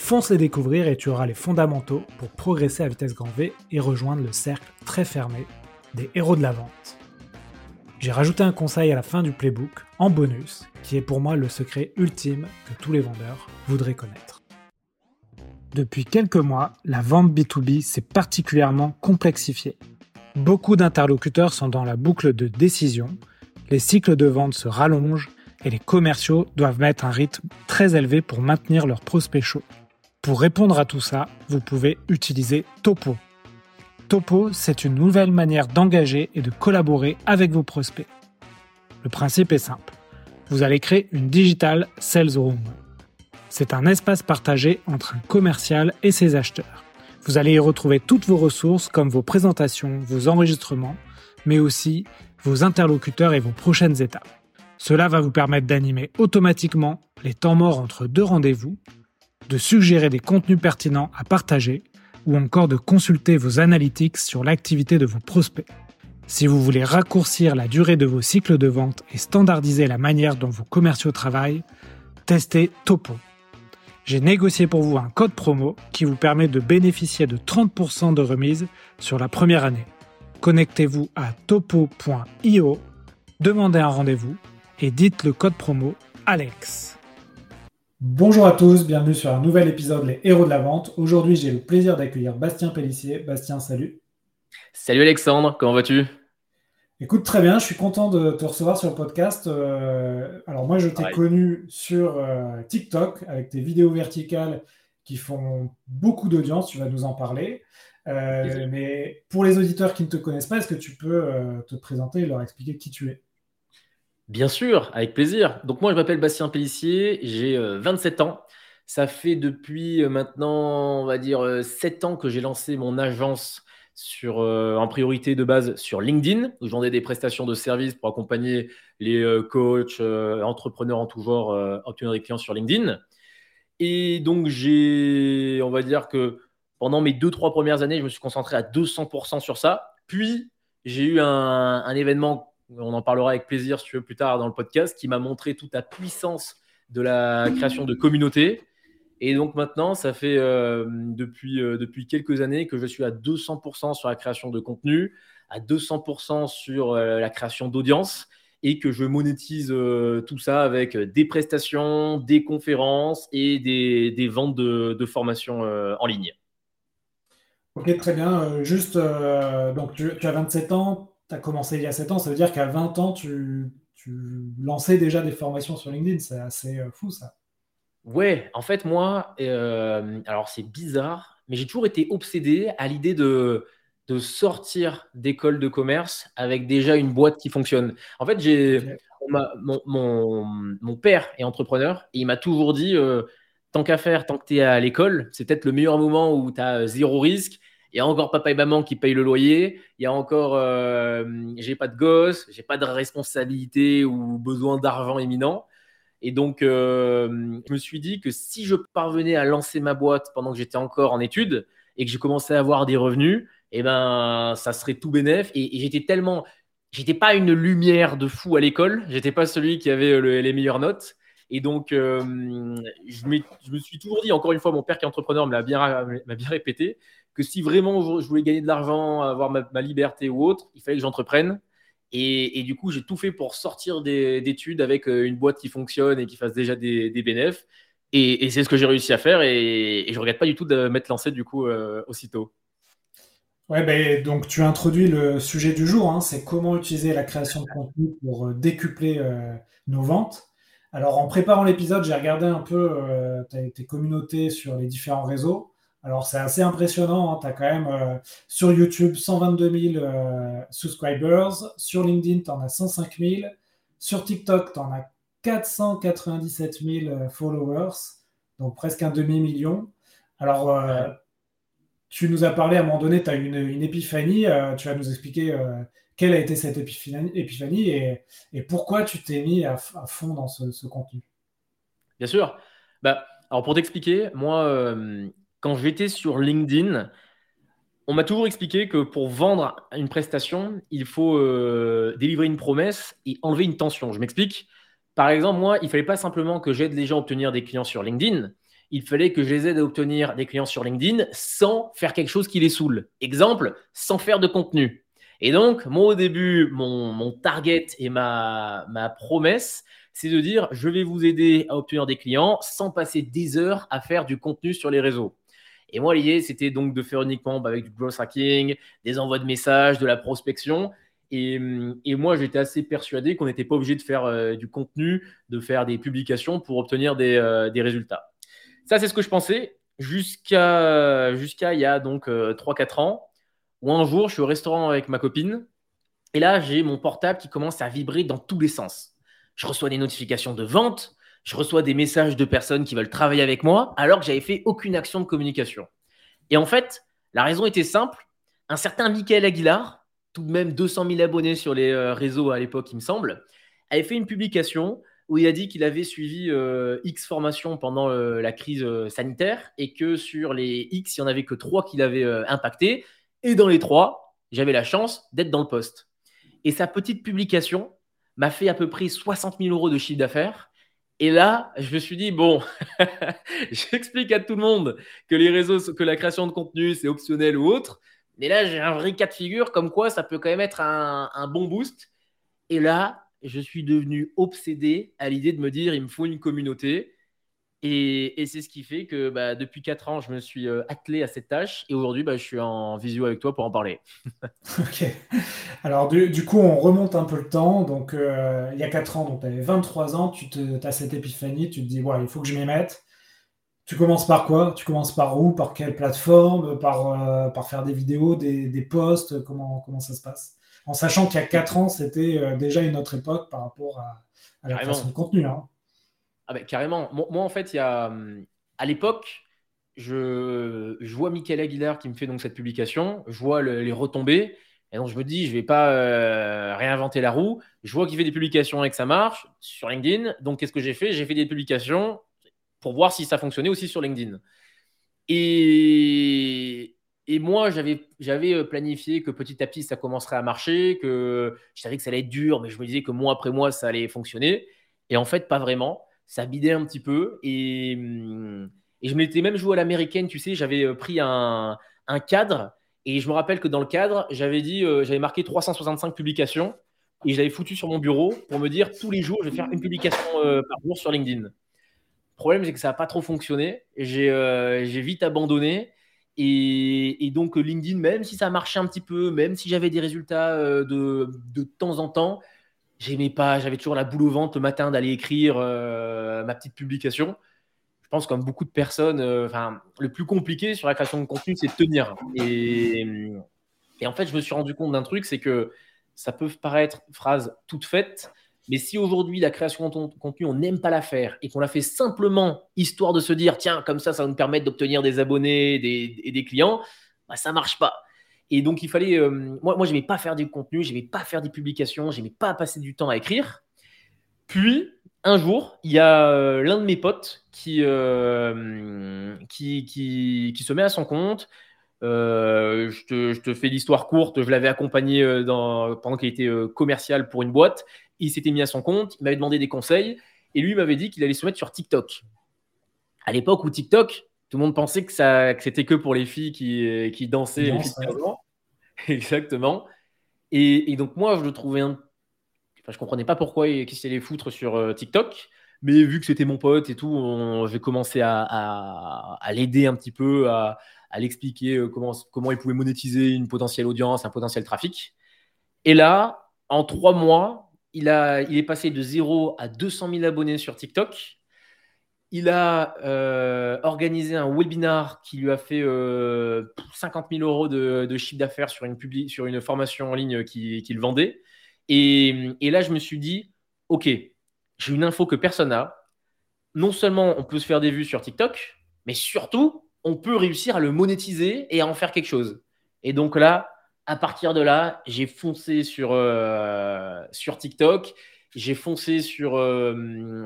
Fonce les découvrir et tu auras les fondamentaux pour progresser à vitesse grand V et rejoindre le cercle très fermé des héros de la vente. J'ai rajouté un conseil à la fin du playbook, en bonus, qui est pour moi le secret ultime que tous les vendeurs voudraient connaître. Depuis quelques mois, la vente B2B s'est particulièrement complexifiée. Beaucoup d'interlocuteurs sont dans la boucle de décision, les cycles de vente se rallongent et les commerciaux doivent mettre un rythme très élevé pour maintenir leurs prospects chauds. Pour répondre à tout ça, vous pouvez utiliser Topo. Topo, c'est une nouvelle manière d'engager et de collaborer avec vos prospects. Le principe est simple. Vous allez créer une digital sales room. C'est un espace partagé entre un commercial et ses acheteurs. Vous allez y retrouver toutes vos ressources comme vos présentations, vos enregistrements, mais aussi vos interlocuteurs et vos prochaines étapes. Cela va vous permettre d'animer automatiquement les temps morts entre deux rendez-vous, de suggérer des contenus pertinents à partager ou encore de consulter vos analytics sur l'activité de vos prospects. Si vous voulez raccourcir la durée de vos cycles de vente et standardiser la manière dont vos commerciaux travaillent, testez Topo. J'ai négocié pour vous un code promo qui vous permet de bénéficier de 30% de remise sur la première année. Connectez-vous à topo.io, demandez un rendez-vous et dites le code promo ALEX. Bonjour à tous, bienvenue sur un nouvel épisode Les Héros de la Vente. Aujourd'hui, j'ai le plaisir d'accueillir Bastien Pellissier. Bastien, salut. Salut Alexandre, comment vas-tu? Écoute, très bien, je suis content de te recevoir sur le podcast. Euh, alors moi, je t'ai connu sur euh, TikTok avec tes vidéos verticales qui font beaucoup d'audience, tu vas nous en parler. Euh, mais pour les auditeurs qui ne te connaissent pas, est-ce que tu peux te présenter et leur expliquer qui tu es? Bien sûr, avec plaisir. Donc moi, je m'appelle Bastien Pellissier, j'ai 27 euh, ans. Ça fait depuis euh, maintenant, on va dire, 7 euh, ans que j'ai lancé mon agence sur, en priorité de base sur LinkedIn, où je vendais des prestations de services pour accompagner les coachs, entrepreneurs en tout genre à obtenir des clients sur LinkedIn. Et donc, j'ai, on va dire que pendant mes 2-3 premières années, je me suis concentré à 200% sur ça. Puis, j'ai eu un, un événement on en parlera avec plaisir si tu veux plus tard dans le podcast, qui m'a montré toute la puissance de la création de communautés. Et donc maintenant, ça fait euh, depuis, euh, depuis quelques années que je suis à 200% sur la création de contenu, à 200% sur euh, la création d'audience et que je monétise tout ça avec des prestations, des conférences et des, ventes de, de formations en ligne. Ok, très bien. juste, donc tu, tu, as 27 ans, tu as commencé il y a 7 ans, ça veut dire qu'à 20 ans, tu, lançais déjà des formations sur LinkedIn. C'est assez euh, fou ça. Ouais, en fait, moi, euh, alors c'est bizarre, mais j'ai toujours été obsédé à l'idée de, de sortir d'école de commerce avec déjà une boîte qui fonctionne. En fait, j'ai mon, mon, père est entrepreneur et il m'a toujours dit euh, tant qu'à faire, tant que tu es à l'école, c'est peut-être le meilleur moment où tu as zéro risque il y a encore papa et maman qui payent le loyer. Il y a encore, euh, j'ai pas de gosse, j'ai pas de responsabilité ou besoin d'argent imminent. Et donc, euh, je me suis dit que si je parvenais à lancer ma boîte pendant que j'étais encore en études et que j'ai commencé à avoir des revenus, eh ben, ça serait tout bénef. Et, j'étais tellement, j'étais pas une lumière de fou à l'école. J'étais pas celui qui avait les meilleures notes. Et donc, euh, je, me suis toujours dit, encore une fois, mon père qui est entrepreneur me l'a bien répété, que si vraiment je voulais gagner de l'argent, avoir ma, liberté ou autre, il fallait que j'entreprenne. Et, du coup, j'ai tout fait pour sortir d'études avec euh, une boîte qui fonctionne et qui fasse déjà des, bénéfices. Et, c'est ce que j'ai réussi à faire. Et, je ne regrette pas du tout de m'être lancé du coup euh, aussitôt. Ouais, ben, donc tu introduis le sujet du jour, hein, c'est comment utiliser la création de contenu pour euh, décupler nos ventes. Alors en préparant l'épisode, j'ai regardé un peu tes communautés sur les différents réseaux. Alors, c'est assez impressionnant. Hein. Tu as quand même euh, sur YouTube 122 000 euh, subscribers. Sur LinkedIn, tu en as 105 000. Sur TikTok, tu en as 497 000 followers. Donc, presque un demi-million. Alors, euh, tu nous as parlé à un moment donné, tu as une, une épiphanie, tu vas nous expliquer quelle a été cette épiphanie, et, pourquoi tu t'es mis à, fond dans ce, contenu Bien sûr. Bah, alors pour t'expliquer, moi, euh, quand j'étais sur LinkedIn, on m'a toujours expliqué que pour vendre une prestation, il faut euh, délivrer une promesse et enlever une tension. Je m'explique. Par exemple, moi, il ne fallait pas simplement que j'aide les gens à obtenir des clients sur LinkedIn. Il fallait que je les aide à obtenir des clients sur LinkedIn sans faire quelque chose qui les saoule. Exemple, sans faire de contenu. Et donc, moi, au début, mon, target et ma, promesse, c'est de dire, je vais vous aider à obtenir des clients sans passer des heures à faire du contenu sur les réseaux. Et moi, l'idée, c'était donc de faire uniquement bah, avec du growth hacking, des envois de messages, de la prospection. Et, moi, j'étais assez persuadé qu'on n'était pas obligé de faire euh, du contenu, de faire des publications pour obtenir des, euh, résultats. Ça, c'est ce que je pensais jusqu'à il y a donc 3-4 euh, ans ou un jour, je suis au restaurant avec ma copine, et là, j'ai mon portable qui commence à vibrer dans tous les sens. Je reçois des notifications de vente, je reçois des messages de personnes qui veulent travailler avec moi, alors que j'avais fait aucune action de communication. Et en fait, la raison était simple. Un certain Michael Aguilar, tout de même 200 000 abonnés sur les euh, réseaux à l'époque, il me semble, avait fait une publication où il a dit qu'il avait suivi euh, X formations pendant euh, la crise sanitaire et que sur les X, il n'y en avait que trois qu'il avait impacté et dans les trois, j'avais la chance d'être dans le poste. Et sa petite publication m'a fait à peu près 60 000 euros de chiffre d'affaires. Et là, je me suis dit, bon, j'explique à tout le monde que les réseaux, que la création de contenu, c'est optionnel ou autre. Mais là, j'ai un vrai cas de figure comme quoi ça peut quand même être un, un bon boost. Et là, je suis devenu obsédé à l'idée de me dire, il me faut une communauté. Et, c'est ce qui fait que bah, depuis 4 ans, je me suis euh, attelé à cette tâche et aujourd'hui, bah, je suis en visio avec toi pour en parler. ok. Alors, du, coup, on remonte un peu le temps. Donc, euh, il y a 4 ans, tu avais 23 ans, tu te, as cette épiphanie, tu te dis, ouais, il faut que je m'y mette. Tu commences par quoi? Tu commences par où? Par quelle plateforme? Par, euh, par faire des vidéos, des, des posts? Comment, comment ça se passe? En sachant qu'il y a 4 ans, c'était déjà une autre époque par rapport à, la création de contenu. Hein. Ah ben, carrément. Moi, en fait, il y a, hum, à l'époque, je, vois Michael Aguilar qui me fait donc cette publication, je vois les retombées, et donc je me dis, je ne vais pas euh, réinventer la roue. Je vois qu'il fait des publications et que ça marche sur LinkedIn. Donc, qu'est-ce que j'ai fait? J'ai fait des publications pour voir si ça fonctionnait aussi sur LinkedIn. Et, et moi, j'avais, j'avais euh, planifié que petit à petit, ça commencerait à marcher, que je savais que ça allait être dur, mais je me disais que mois après mois, ça allait fonctionner. Et en fait, pas vraiment ça bidait un petit peu. Et, hum, et je m'étais même joué à l'américaine, tu sais, j'avais euh, pris un, cadre. Et je me rappelle que dans le cadre, j'avais dit, euh, j'avais marqué 365 publications et j'avais foutu sur mon bureau pour me dire tous les jours, je vais faire une publication euh, par jour sur LinkedIn. Le problème, c'est que ça n'a pas trop fonctionné. J'ai vite abandonné. Et, et, donc, LinkedIn, même si ça marchait un petit peu, même si j'avais des résultats de, de temps en temps, j'aimais pas, j'avais toujours la boule au ventre le matin d'aller écrire euh, ma petite publication. Je pense comme beaucoup de personnes, euh, enfin, le plus compliqué sur la création de contenu, c'est de tenir. Et, et, en fait, je me suis rendu compte d'un truc, c'est que ça peut paraître phrase toute faite, mais si aujourd'hui la création de contenu, on n'aime pas la faire et qu'on la fait simplement histoire de se dire, tiens, comme ça, ça va nous permettre d'obtenir des abonnés et des, clients, bah, ça marche pas. Et donc, il fallait. Euh, moi, moi, n'aimais pas faire du contenu, n'aimais pas faire des publications, n'aimais pas passer du temps à écrire. Puis, un jour, il y a euh, l'un de mes potes euh, qui, qui, qui, se met à son compte. je, te, je, te, fais l'histoire courte. Je l'avais accompagné dans, pendant qu'il était commercial pour une boîte. Il s'était mis à son compte. Il m'avait demandé des conseils. Et lui m'avait dit qu'il allait se mettre sur TikTok. À l'époque où TikTok, tout le monde pensait que, ça, que c'était que pour les filles qui, qui dansaient. Exactement. Et, donc, moi, je le trouvais un. Enfin, je comprenais pas pourquoi il qu'il les foutre sur euh, TikTok. Mais vu que c'était mon pote et tout, j'ai commencé à, à, l'aider un petit peu, à, à l'expliquer euh, comment, comment il pouvait monétiser une potentielle audience, un potentiel trafic. Et là, en trois mois, il, a, il est passé de 0 à 200 000 abonnés sur TikTok. Il a euh, organisé un webinar qui lui a fait 50 euh, 000 euros de, chiffre d'affaires sur une, formation en ligne qu'il vendait. Et, là, je me suis dit, OK, j'ai une info que personne n'a. Non seulement on peut se faire des vues sur TikTok, mais surtout, on peut réussir à le monétiser et à en faire quelque chose. Et donc là, à partir de là, j'ai foncé sur, euh, sur TikTok, j'ai foncé sur,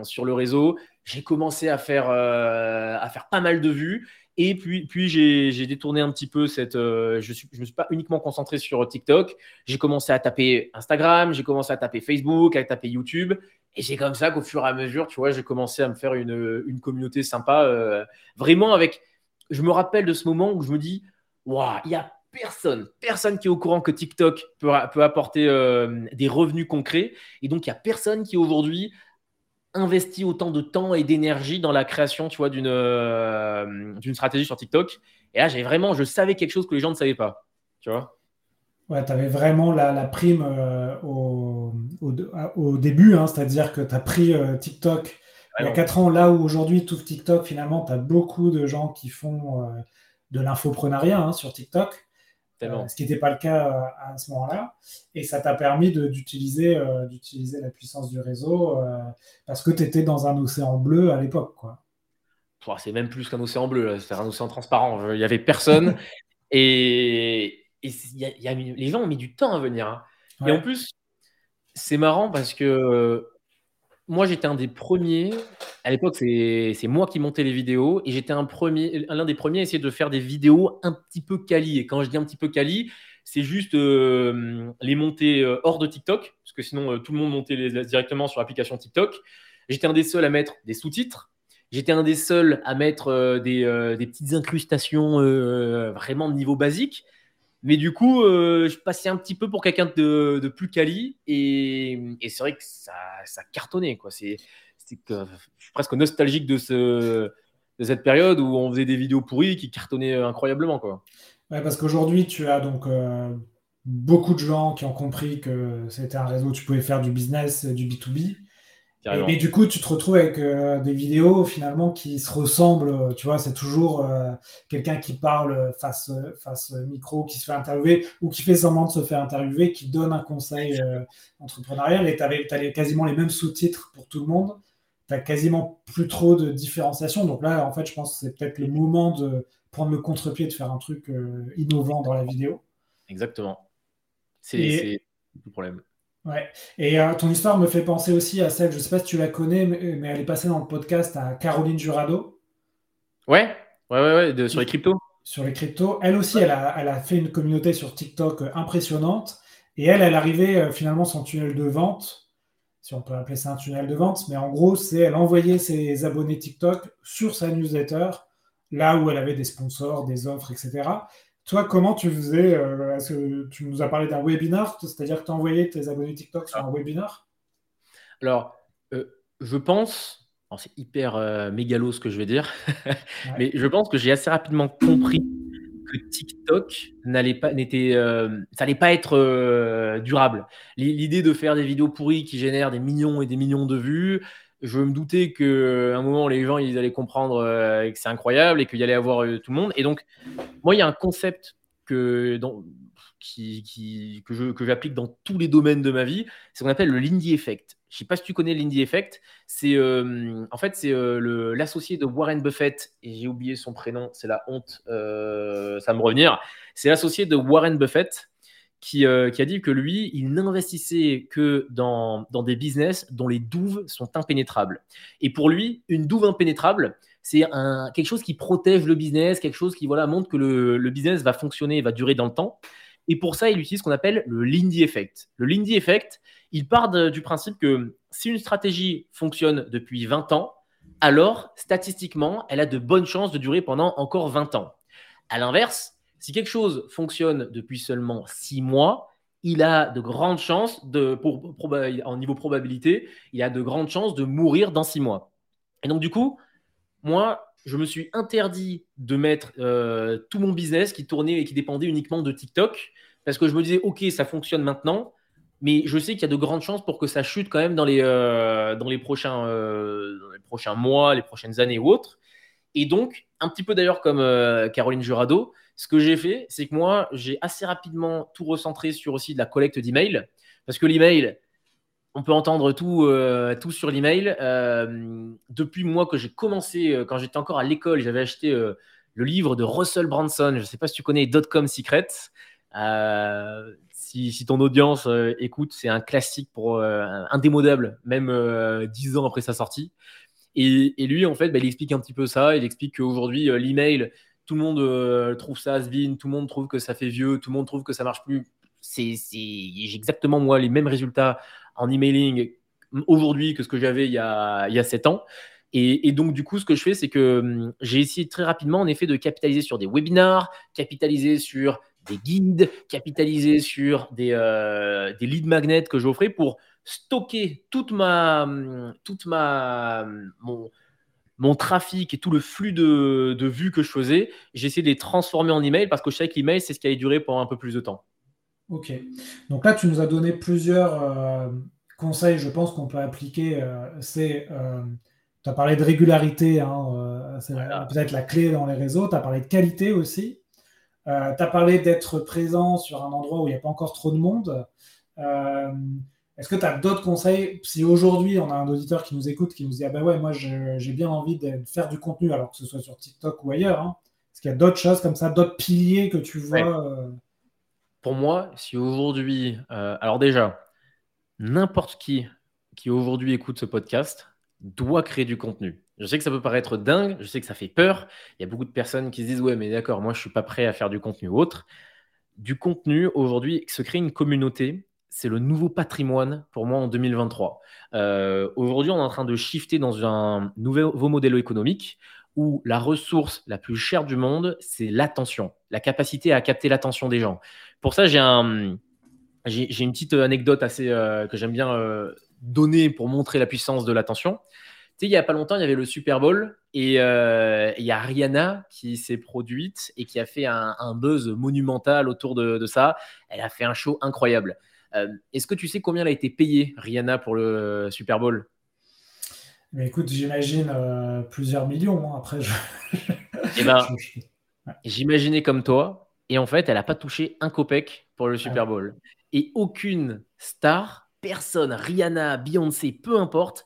sur le réseau, j'ai commencé à faire, euh, à faire pas mal de vues. Et puis, puis j'ai détourné un petit peu cette. je ne je me suis pas uniquement concentré sur TikTok. J'ai commencé à taper Instagram, j'ai commencé à taper Facebook, à taper YouTube. Et c'est comme ça qu'au fur et à mesure, tu vois, j'ai commencé à me faire une, une communauté sympa. vraiment avec. Je me rappelle de ce moment où je me dis, waouh, il y a personne, personne qui est au courant que TikTok peut, peut apporter euh, des revenus concrets. Et donc, il n'y a personne qui aujourd'hui investit autant de temps et d'énergie dans la création, tu vois, d'une euh, stratégie sur TikTok. Et là, j'ai vraiment, je savais quelque chose que les gens ne savaient pas, tu vois. Ouais, tu avais vraiment la, prime euh, au, au, début, hein, c'est-à-dire que tu as pris TikTok il y a 4 ans, là où aujourd'hui, tout TikTok, finalement, tu as beaucoup de gens qui font de l'infoprenariat hein, sur TikTok. Euh, ce qui n'était pas le cas euh, à ce moment-là. Et ça t'a permis d'utiliser euh, d'utiliser la puissance du réseau parce que tu étais dans un océan bleu à l'époque. quoi. C'est même plus qu'un océan bleu, c'est un océan transparent. Il n'y avait personne. et, les gens ont mis du temps à venir. Hein. Et en plus, c'est marrant parce que moi, j'étais un des premiers. À l'époque, c'est moi qui montais les vidéos et j'étais un premier, l'un des premiers à essayer de faire des vidéos un petit peu quali. Et quand je dis un petit peu quali, c'est juste euh, les monter euh, hors de TikTok, parce que sinon euh, tout le monde montait directement sur l'application TikTok. J'étais un des seuls à mettre des sous-titres. J'étais un des seuls à mettre des, des, petites incrustations vraiment de niveau basique. Mais du coup, euh, je passais un petit peu pour quelqu'un de, plus quali. Et, c'est vrai que ça, cartonnait. Quoi. C'est, je suis presque nostalgique de cette période où on faisait des vidéos pourries qui cartonnaient incroyablement. Quoi. Ouais, parce qu'aujourd'hui, tu as donc euh, beaucoup de gens qui ont compris que c'était un réseau où tu pouvais faire du business, du B2B. Et, du coup, tu te retrouves avec euh, des vidéos finalement qui se ressemblent. Tu vois, c'est toujours euh, quelqu'un qui parle face, face micro, qui se fait interviewer ou qui fait semblant de se faire interviewer, qui donne un conseil euh, entrepreneurial. Et tu as quasiment les mêmes sous-titres pour tout le monde. Tu quasiment plus trop de différenciation. Donc là, en fait, je pense que c'est peut-être le moment de prendre le contre-pied, de faire un truc innovant dans la vidéo. Exactement. C'est le problème. Ouais. Et euh, ton histoire me fait penser aussi à celle, je ne sais pas si tu la connais, mais, elle est passée dans le podcast à Caroline Jurado. Ouais, ouais, ouais, ouais sur les cryptos. Sur les cryptos. Elle aussi, elle, a, elle, a, fait une communauté sur TikTok euh, impressionnante. Et elle, elle arrivait euh, finalement son tunnel de vente, si on peut appeler ça un tunnel de vente, mais en gros, c'est elle envoyait ses abonnés TikTok sur sa newsletter, là où elle avait des sponsors, des offres, etc. Toi, comment tu faisais euh, que Tu nous as parlé d'un webinar, c'est-à-dire que tu envoyais tes abonnés TikTok sur un webinar? Alors, euh, je pense, c'est hyper euh, mégalo ce que je vais dire, mais je pense que j'ai assez rapidement compris que TikTok n'allait pas, n'était, ça n'allait pas être durable. L'idée de faire des vidéos pourries qui génèrent des millions et des millions de vues, je me doutais qu'à un moment, les gens, ils allaient comprendre euh, que c'est incroyable et qu'il y allait avoir euh, tout le monde. Et donc, moi, il y a un concept que, que, que j'applique dans tous les domaines de ma vie. C'est ce qu'on appelle le Lindy Effect. Je ne sais pas si tu connais Lindy Effect. C'est, euh, en fait, c'est l'associé de Warren Buffett, et j'ai oublié son prénom, c'est la honte, ça va me revenir. C'est l'associé de Warren Buffett euh, qui, a dit que lui, il n'investissait que dans, des business dont les douves sont impénétrables. Et pour lui, une douve impénétrable, c'est quelque chose qui protège le business, quelque chose qui voilà, montre que le, business va fonctionner, va durer dans le temps. Et pour ça, il utilise ce qu'on appelle le Lindy Effect. Le Lindy Effect, il part du principe que si une stratégie fonctionne depuis 20 ans, alors statistiquement, elle a de bonnes chances de durer pendant encore 20 ans. À l'inverse, si quelque chose fonctionne depuis seulement six mois, il a de grandes chances, de, pour, en niveau probabilité, il a de grandes chances de mourir dans six mois. Et donc, du coup, moi, je me suis interdit de mettre euh, tout mon business qui tournait et qui dépendait uniquement de TikTok parce que je me disais, OK, ça fonctionne maintenant, mais je sais qu'il y a de grandes chances pour que ça chute quand même dans les, euh, euh, dans les prochains mois, les prochaines années ou autres. Et donc, un petit peu d'ailleurs comme Caroline Jurado, ce que j'ai fait, c'est que moi, j'ai assez rapidement tout recentré sur aussi de la collecte d'emails. Parce que l'email, on peut entendre tout, euh, tout sur l'email. Euh, depuis moi que j'ai commencé, euh, quand j'étais encore à l'école, j'avais acheté le livre de Russell Branson. Je ne sais pas si tu connais Dotcom Secret. Euh, si, ton audience euh, écoute, c'est un classique pour indémodable, même dix ans après sa sortie. Et, lui, en fait, bah, il explique un petit peu ça. Il explique qu'aujourd'hui, l'email, tout le monde trouve ça has tout le monde trouve que ça fait vieux, tout le monde trouve que ça marche plus. C'est, j'ai exactement moi les mêmes résultats en emailing aujourd'hui que ce que j'avais il y a, il y a 7 ans. Et, donc, du coup, ce que je fais, c'est que hum, j'ai essayé très rapidement, en effet, de capitaliser sur des webinars, capitaliser sur des guides, capitaliser sur des, euh, des lead magnets que j'offrais pour stocker toute ma, hum, toute ma, hum, mon, mon trafic et tout le flux de, de vues que je faisais. J'ai essayé de les transformer en email parce que je savais que l'email, c'est ce qui allait durer pendant un peu plus de temps. Ok. Donc là, tu nous as donné plusieurs euh, conseils, je pense, qu'on peut appliquer. Euh, c'est tu as parlé de régularité, hein, euh, c'est peut-être la clé dans les réseaux. Tu as parlé de qualité aussi. Euh, tu as parlé d'être présent sur un endroit où il n'y a pas encore trop de monde. Euh, est-ce que tu as d'autres conseils? Si aujourd'hui on a un auditeur qui nous écoute, qui nous dit Ah ben ouais, moi j'ai bien envie de faire du contenu, alors que ce soit sur TikTok ou ailleurs, hein. est-ce qu'il y a d'autres choses comme ça, d'autres piliers que tu vois Pour moi, si aujourd'hui, alors déjà, n'importe qui qui aujourd'hui écoute ce podcast, doit créer du contenu. Je sais que ça peut paraître dingue, je sais que ça fait peur. Il y a beaucoup de personnes qui se disent Ouais, mais d'accord, moi je ne suis pas prêt à faire du contenu ou autre. Du contenu, aujourd'hui, se créer une communauté, c'est le nouveau patrimoine pour moi en 2023. Euh, aujourd'hui, on est en train de shifter dans un nouveau modèle économique où la ressource la plus chère du monde, c'est l'attention, la capacité à capter l'attention des gens. Pour ça, j'ai une petite anecdote assez euh, que j'aime bien euh, donner pour montrer la puissance de l'attention. Il n'y a pas longtemps, il y avait le Super Bowl et euh, il y a Rihanna qui s'est produite et qui a fait un, buzz monumental autour de, ça. Elle a fait un show incroyable. Euh, est-ce que tu sais combien elle a été payée, Rihanna, pour le Super Bowl? Mais écoute, j'imagine euh, plusieurs millions. Hein. Après, eh ben, j'imaginais comme toi. Et en fait, elle n'a pas touché un copec pour le Super Bowl. Et aucune star personne, Rihanna, Beyoncé, peu importe,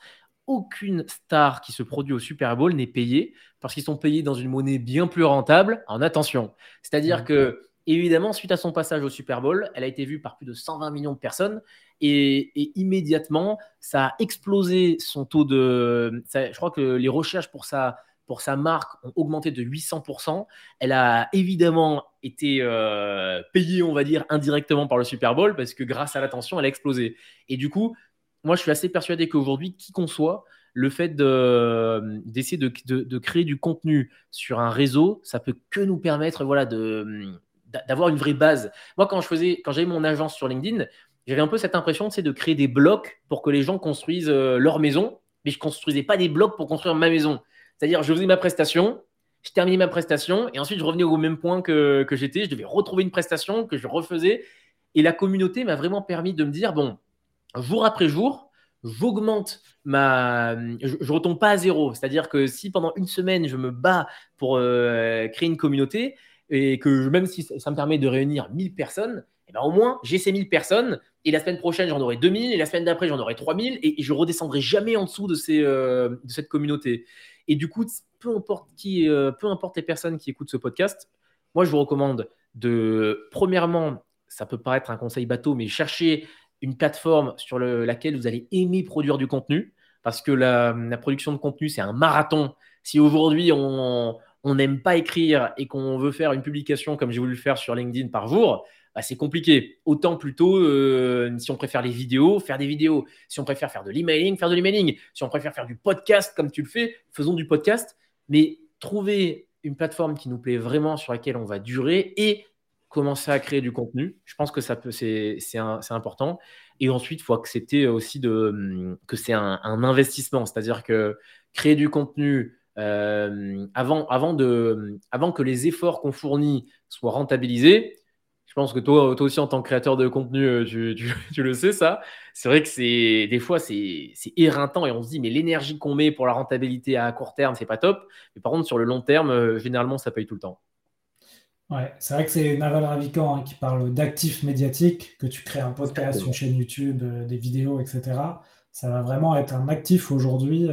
aucune star qui se produit au Super Bowl n'est payée parce qu'ils sont payés dans une monnaie bien plus rentable en attention. C'est-à-dire que, évidemment, suite à son passage au Super Bowl, elle a été vue par plus de 120 millions de personnes et, immédiatement, ça a explosé son taux de. je crois que les recherches pour ça pour sa marque ont augmenté de 800%. Elle a évidemment été euh, payée, on va dire, indirectement par le Super Bowl parce que grâce à l'attention, elle a explosé. Et du coup, moi, je suis assez persuadé qu'aujourd'hui, qui qu'on soit, le fait d'essayer de, créer du contenu sur un réseau, ça peut que nous permettre voilà, d'avoir une vraie base. Moi, quand j'avais mon agence sur LinkedIn, j'avais un peu cette impression de créer des blocs pour que les gens construisent euh, leur maison, mais je ne construisais pas des blocs pour construire ma maison. C'est-à-dire, je faisais ma prestation, je terminais ma prestation, et ensuite je revenais au même point que, j'étais. Je devais retrouver une prestation que je refaisais. Et la communauté m'a vraiment permis de me dire, bon, jour après jour, j'augmente ma. Je ne retombe pas à zéro. C'est-à-dire que si pendant une semaine, je me bats pour euh, créer une communauté, et que même si ça me permet de réunir 1000 personnes, eh ben au moins j'ai ces 1000 personnes et la semaine prochaine j'en aurai 2000 et la semaine d'après j'en aurai 3000 et, et je redescendrai jamais en dessous de, ces, euh, de cette communauté. Et du coup, peu importe qui, euh, peu importe les personnes qui écoutent ce podcast, moi je vous recommande de, premièrement, ça peut paraître un conseil bateau, mais chercher une plateforme sur laquelle vous allez aimer produire du contenu, parce que la, production de contenu, c'est un marathon. Si aujourd'hui on n'aime pas écrire et qu'on veut faire une publication comme j'ai voulu le faire sur LinkedIn par jour, bah, c'est compliqué. Autant plutôt, euh, si on préfère les vidéos, faire des vidéos. Si on préfère faire de l'emailing, faire de l'emailing. Si on préfère faire du podcast comme tu le fais, faisons du podcast. Mais trouver une plateforme qui nous plaît vraiment, sur laquelle on va durer et commencer à créer du contenu. Je pense que ça peut, c'est, important. Et ensuite, il faut accepter aussi que c'est un, investissement. C'est-à-dire que créer du contenu euh, avant que les efforts qu'on fournit soient rentabilisés, je pense que toi, toi aussi, en tant que créateur de contenu, euh, tu, le sais, ça. C'est vrai que c'est des fois, c'est éreintant et on se dit, mais l'énergie qu'on met pour la rentabilité à court terme, c'est pas top. Mais par contre, sur le long terme, euh, généralement, ça paye tout le temps. Ouais, c'est vrai que c'est Naval Ravikant hein, qui parle d'actifs médiatiques, que tu crées un podcast, une chaîne YouTube, euh, des vidéos, etc. Ça va vraiment être un actif aujourd'hui.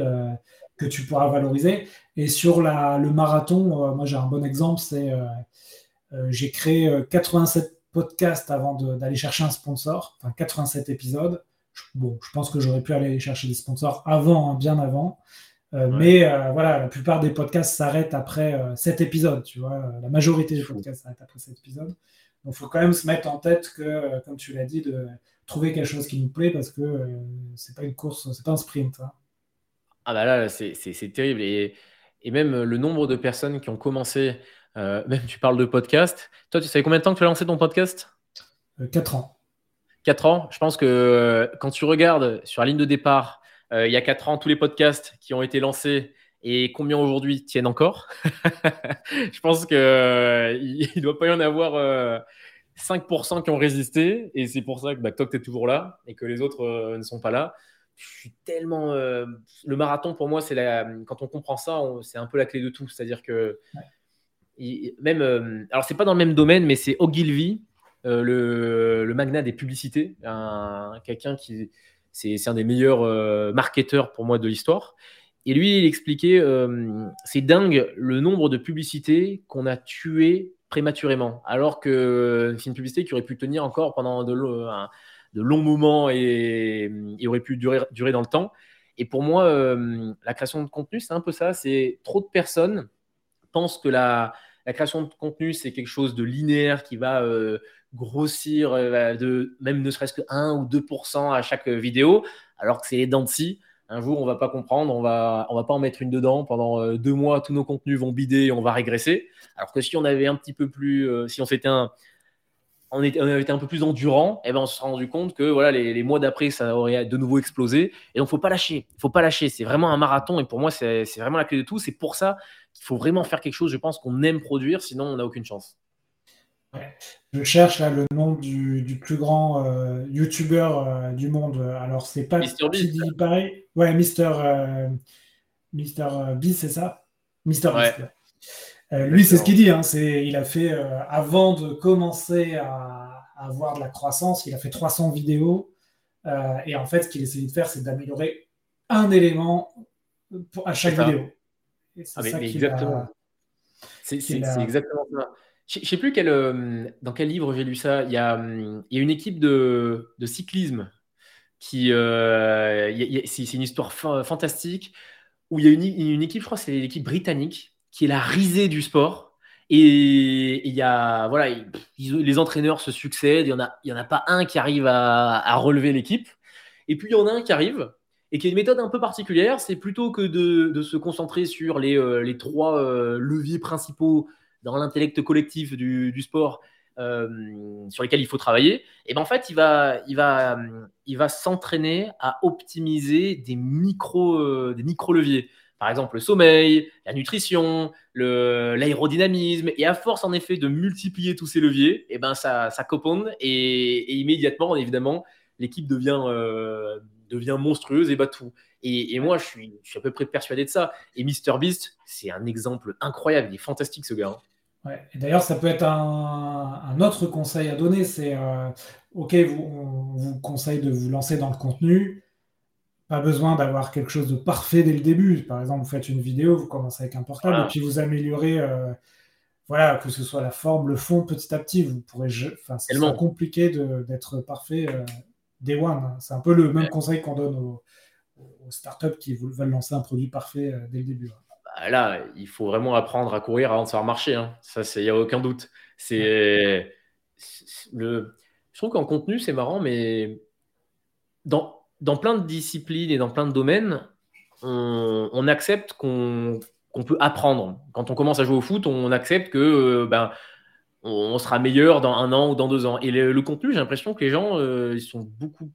que tu pourras valoriser. Et sur la, le marathon, moi j'ai un bon exemple, c'est j'ai créé 87 podcasts avant d'aller chercher un sponsor, enfin 87 épisodes. Bon, je pense que j'aurais pu aller chercher des sponsors avant, hein, bien avant. Euh, mais euh, voilà, la plupart des podcasts s'arrêtent après euh, cet épisode, tu vois. La majorité des podcasts s'arrêtent après cet épisode. Donc, il faut quand même se mettre en tête que, comme tu l'as dit, de trouver quelque chose qui nous plaît parce que c'est pas une course, c'est pas un sprint. Hein. Ah bah là, c'est terrible. Et, et, même le nombre de personnes qui ont commencé, même tu parles de podcast. Toi, tu savais combien de temps que tu as lancé ton podcast? 4 ans. 4 ans. Je pense que quand tu regardes sur la ligne de départ, euh, il y a 4 ans, tous les podcasts qui ont été lancés et combien aujourd'hui tiennent encore? Je pense qu'il euh, ne doit pas y en avoir 5% euh, qui ont résisté. Et c'est pour ça que bah, toi, tu es toujours là et que les autres ne sont pas là. Je suis tellement. le marathon, pour moi, c'est la... quand on comprend ça, c'est un peu la clé de tout. C'est-à-dire que. même, alors, c'est pas dans le même domaine, mais c'est Ogilvy, le, le, magnat des publicités, quelqu'un qui, c'est un des meilleurs euh, marketeurs pour moi de l'histoire. Et lui, il expliquait, euh, c'est dingue le nombre de publicités qu'on a tuées prématurément, alors que c'est une publicité qui aurait pu tenir encore pendant de, longs moments et, aurait pu durer, dans le temps. Et pour moi, euh, la création de contenu, c'est un peu ça. C'est trop de personnes pensent que la, création de contenu, c'est quelque chose de linéaire qui va grossir euh, de même ne serait-ce que 1 ou 2% à chaque vidéo, alors que c'est les dents de scie. Un jour, on va pas comprendre, on va, on va pas en mettre une dedans. Pendant euh, deux mois, tous nos contenus vont bider et on va régresser. Alors que si on avait un petit peu plus, euh, si on s'était un, on, était, on avait été un peu plus endurant, et eh ben on se serait rendu compte que voilà, les, mois d'après, ça aurait de nouveau explosé. Et donc, faut pas lâcher. faut pas lâcher. C'est vraiment un marathon. Et pour moi, c'est vraiment la clé de tout. C'est pour ça qu'il faut vraiment faire quelque chose, je pense, qu'on aime produire. Sinon, on n'a aucune chance. Je cherche là le nom du, plus grand euh, YouTuber euh, du monde. Alors, c'est pas Mister Beast. pareil. Ouais, Mister, euh, Mister Beast, c'est ça? Mister Beast. lui, c'est ce qu'il dit. Hein, c'est, il a fait, avant de commencer à, avoir de la croissance, il a fait 300 vidéos. et en fait, ce qu'il essaie de faire, c'est d'améliorer un élément à chaque vidéo. Ah, exactement. C'est, exactement ça. Je ne sais plus euh, dans quel livre j'ai lu ça. Il y a, hum, une équipe de, cyclisme qui. Euh, c'est une histoire fantastique où il y a une, équipe, je crois, c'est l'équipe britannique, qui est la risée du sport. Et il y a, voilà, les entraîneurs se succèdent. Il n'y en, a, en a pas un qui arrive à, relever l'équipe. Et puis il y en a un qui arrive et qui a une méthode un peu particulière. C'est plutôt que de, se concentrer sur les, euh, les trois leviers principaux dans l'intellect collectif du, sport euh, sur lesquels il faut travailler, et ben en fait, il va, il va, il va s'entraîner à optimiser des micro, euh, des micro leviers. Par exemple, le sommeil, la nutrition, l'aérodynamisme. Et à force, en effet, de multiplier tous ces leviers, et ben ça, ça coponne et, immédiatement, évidemment, l'équipe devient, euh, devient monstrueuse et bat tout. Et, moi, je suis, je suis à peu près persuadé de ça. Et MrBeast, c'est un exemple incroyable. Il est fantastique, ce gars. Hein. D'ailleurs, ça peut être un, autre conseil à donner, c'est euh, OK, vous, on vous conseille de vous lancer dans le contenu. Pas besoin d'avoir quelque chose de parfait dès le début. Par exemple, vous faites une vidéo, vous commencez avec un portable et puis vous améliorez, euh, voilà, que ce soit la forme, le fond, petit à petit. Vous pourrez, enfin, c'est compliqué d'être parfait euh, day one. Hein. C'est un peu le même conseil qu'on donne aux, startups qui veulent lancer un produit parfait dès le début. Hein. Bah, là, il faut vraiment apprendre à courir avant de savoir marcher. Hein. Ça, il n'y a aucun doute. C'est le. Je trouve qu'en contenu, c'est marrant, mais dans, dans plein de disciplines et dans plein de domaines, on, accepte qu'on peut apprendre. Quand on commence à jouer au foot, on accepte que euh, ben, on, sera meilleur dans un an ou dans deux ans. Et le, contenu, j'ai l'impression que les gens, euh, ils sont beaucoup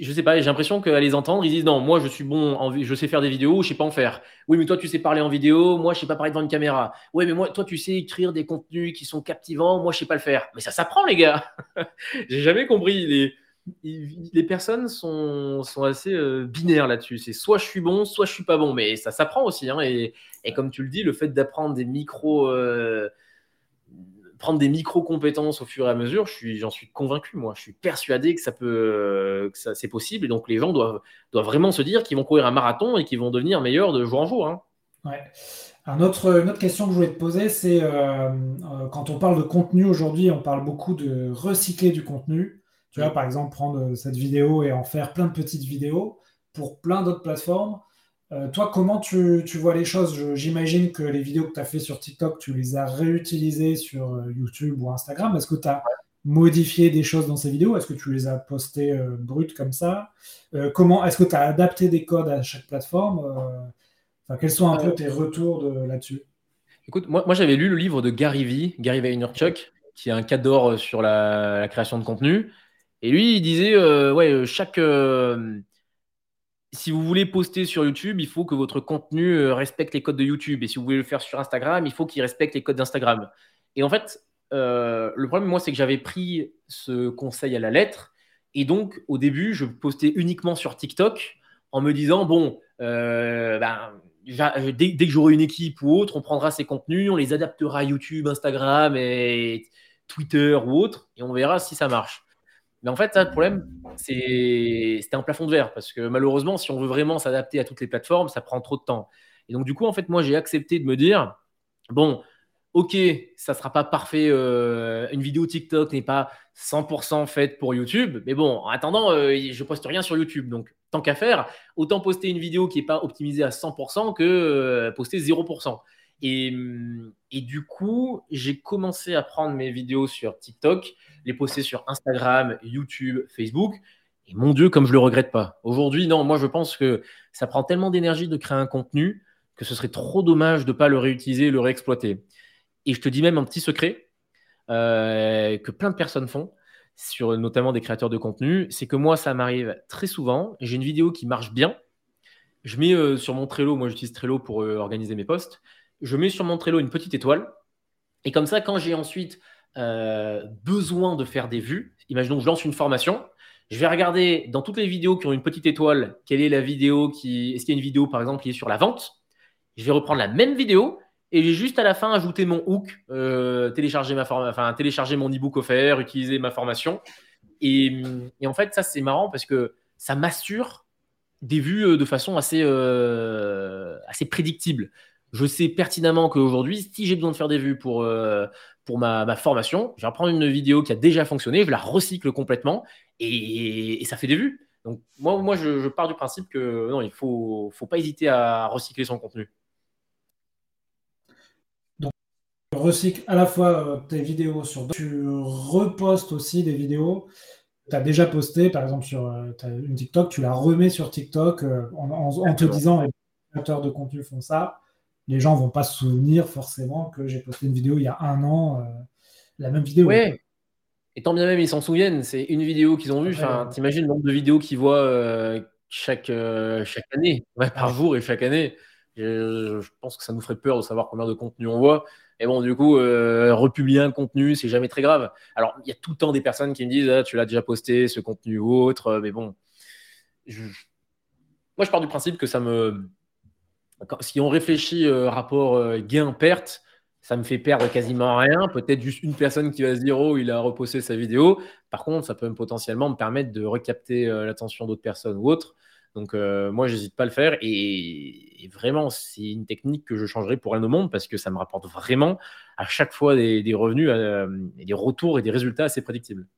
je sais pas, j'ai l'impression qu'à les entendre, ils disent non, moi je suis bon, je sais faire des vidéos, je sais pas en faire. Oui, mais toi tu sais parler en vidéo, moi je sais pas parler devant une caméra. Oui, mais moi, toi tu sais écrire des contenus qui sont captivants, moi je sais pas le faire. Mais ça s'apprend, les gars. j'ai jamais compris. Les, les personnes sont, sont assez euh, binaires là-dessus. C'est soit je suis bon, soit je suis pas bon. Mais ça s'apprend aussi. Hein, et, et, comme tu le dis, le fait d'apprendre des micros. Euh, prendre des micro-compétences au fur et à mesure, j'en suis, convaincu, moi. Je suis persuadé que ça peut, que c'est possible. Et donc, les gens doivent, doivent vraiment se dire qu'ils vont courir un marathon et qu'ils vont devenir meilleurs de jour en jour. Hein. Ouais. une autre question que je voulais te poser, c'est euh, euh, quand on parle de contenu aujourd'hui, on parle beaucoup de recycler du contenu. Tu vois, par exemple, prendre cette vidéo et en faire plein de petites vidéos pour plein d'autres plateformes. Euh, toi, comment tu, vois les choses? J'imagine que les vidéos que tu as fait sur TikTok, tu les as réutilisées sur euh, YouTube ou Instagram. Est-ce que tu as modifié des choses dans ces vidéos? Est-ce que tu les as postées euh, brutes comme ça? Comment Est-ce que tu as adapté des codes à chaque plateforme? Quels sont un peu tes retours là-dessus? Écoute, moi, moi j'avais lu le livre de Gary Vee, Gary Vaynerchuk, qui est un cadre sur la, la, création de contenu. Et lui, il disait, ouais, chaque si vous voulez poster sur YouTube, il faut que votre contenu euh, respecte les codes de YouTube. Et si vous voulez le faire sur Instagram, il faut qu'il respecte les codes d'Instagram. Et en fait, euh, le problème, moi, c'est que j'avais pris ce conseil à la lettre. Et donc, au début, je postais uniquement sur TikTok en me disant, bon, euh, ben, dès, dès, que j'aurai une équipe ou autre, on prendra ces contenus, on les adaptera à YouTube, Instagram et Twitter ou autre, et on verra si ça marche. Mais en fait, le problème, c'était un plafond de verre parce que malheureusement, si on veut vraiment s'adapter à toutes les plateformes, ça prend trop de temps. Et donc, du coup, en fait, moi, j'ai accepté de me dire bon, ok, ça ne sera pas parfait. Euh, une vidéo TikTok n'est pas 100% faite pour YouTube. Mais bon, en attendant, euh, je poste rien sur YouTube. Donc, tant qu'à faire, autant poster une vidéo qui n'est pas optimisée à 100% que euh, poster 0%. Et, et du coup, j'ai commencé à prendre mes vidéos sur TikTok, les poster sur Instagram, YouTube, Facebook. Et mon Dieu, comme je le regrette pas. Aujourd'hui, non, moi je pense que ça prend tellement d'énergie de créer un contenu que ce serait trop dommage de ne pas le réutiliser le réexploiter. Et je te dis même un petit secret euh, que plein de personnes font, sur notamment des créateurs de contenu, c'est que moi, ça m'arrive très souvent. J'ai une vidéo qui marche bien. Je mets euh, sur mon Trello, moi j'utilise Trello pour euh, organiser mes posts je mets sur mon Trello une petite étoile. Et comme ça, quand j'ai ensuite euh, besoin de faire des vues, imaginons que je lance une formation, je vais regarder dans toutes les vidéos qui ont une petite étoile, quelle est la vidéo qui. Est-ce qu'il y a une vidéo, par exemple, qui est sur la vente Je vais reprendre la même vidéo et j'ai juste à la fin ajouté mon hook, euh, télécharger, ma enfin, télécharger mon e-book offert, utiliser ma formation. Et, en fait, ça, c'est marrant parce que ça m'assure des vues euh, de façon assez, assez prédictible je sais pertinemment qu'aujourd'hui, si j'ai besoin de faire des vues pour, euh, pour ma, formation, je vais reprendre une vidéo qui a déjà fonctionné, je la recycle complètement et, ça fait des vues. Donc moi, moi je, pars du principe que non, il ne faut, faut pas hésiter à recycler son contenu. Donc tu recycles à la fois euh, tes vidéos sur tu repostes aussi des vidéos tu as déjà posté, par exemple sur euh, une TikTok, tu la remets sur TikTok en, te disant les créateurs de contenu font ça les gens vont pas se souvenir forcément que j'ai posté une vidéo il y a un an, euh, la même vidéo. Oui. Et tant bien même, ils s'en souviennent. C'est une vidéo qu'ils ont vue. Enfin, t'imagines le nombre de vidéos qu'ils voient euh, chaque, euh, chaque année, par jour et chaque année. Je, pense que ça nous ferait peur de savoir combien de contenu on voit. Et bon, du coup, republier un contenu, c'est jamais très grave. Alors, il y a tout le temps des personnes qui me disent ah, Tu l'as déjà posté, ce contenu ou autre. Mais bon, moi, je pars du principe que ça me si on réfléchit euh, rapport euh, gain-perte, ça me fait perdre quasiment rien. Peut-être juste une personne qui va se dire Oh, il a reposté sa vidéo. Par contre, ça peut potentiellement me permettre de recapter euh, l'attention d'autres personnes ou autres. Donc, moi, j'hésite pas à le faire. Et, vraiment, c'est une technique que je changerai pour un au monde parce que ça me rapporte vraiment à chaque fois des, revenus, des retours et des résultats assez prédictibles.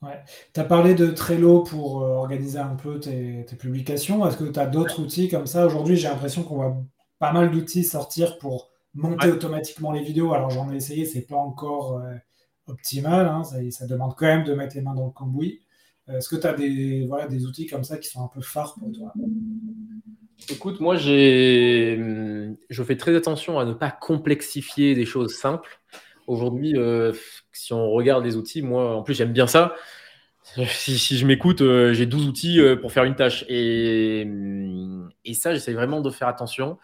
Ouais. Tu as parlé de Trello pour euh, organiser un peu tes, publications. Est-ce que tu as d'autres outils comme ça? Aujourd'hui, j'ai l'impression qu'on voit pas mal d'outils sortir pour monter automatiquement les vidéos. Alors, j'en ai essayé, c'est pas encore euh, optimal. Hein. Ça, demande quand même de mettre les mains dans le cambouis. Euh, est-ce que tu as des, voilà, des outils comme ça qui sont un peu phares pour toi? Écoute, moi, je fais très attention à ne pas complexifier des choses simples. Aujourd'hui, euh, si on regarde les outils, moi, en plus, j'aime bien ça. Si, je m'écoute, euh, j'ai 12 outils euh, pour faire une tâche. Et, ça, j'essaie vraiment de faire attention.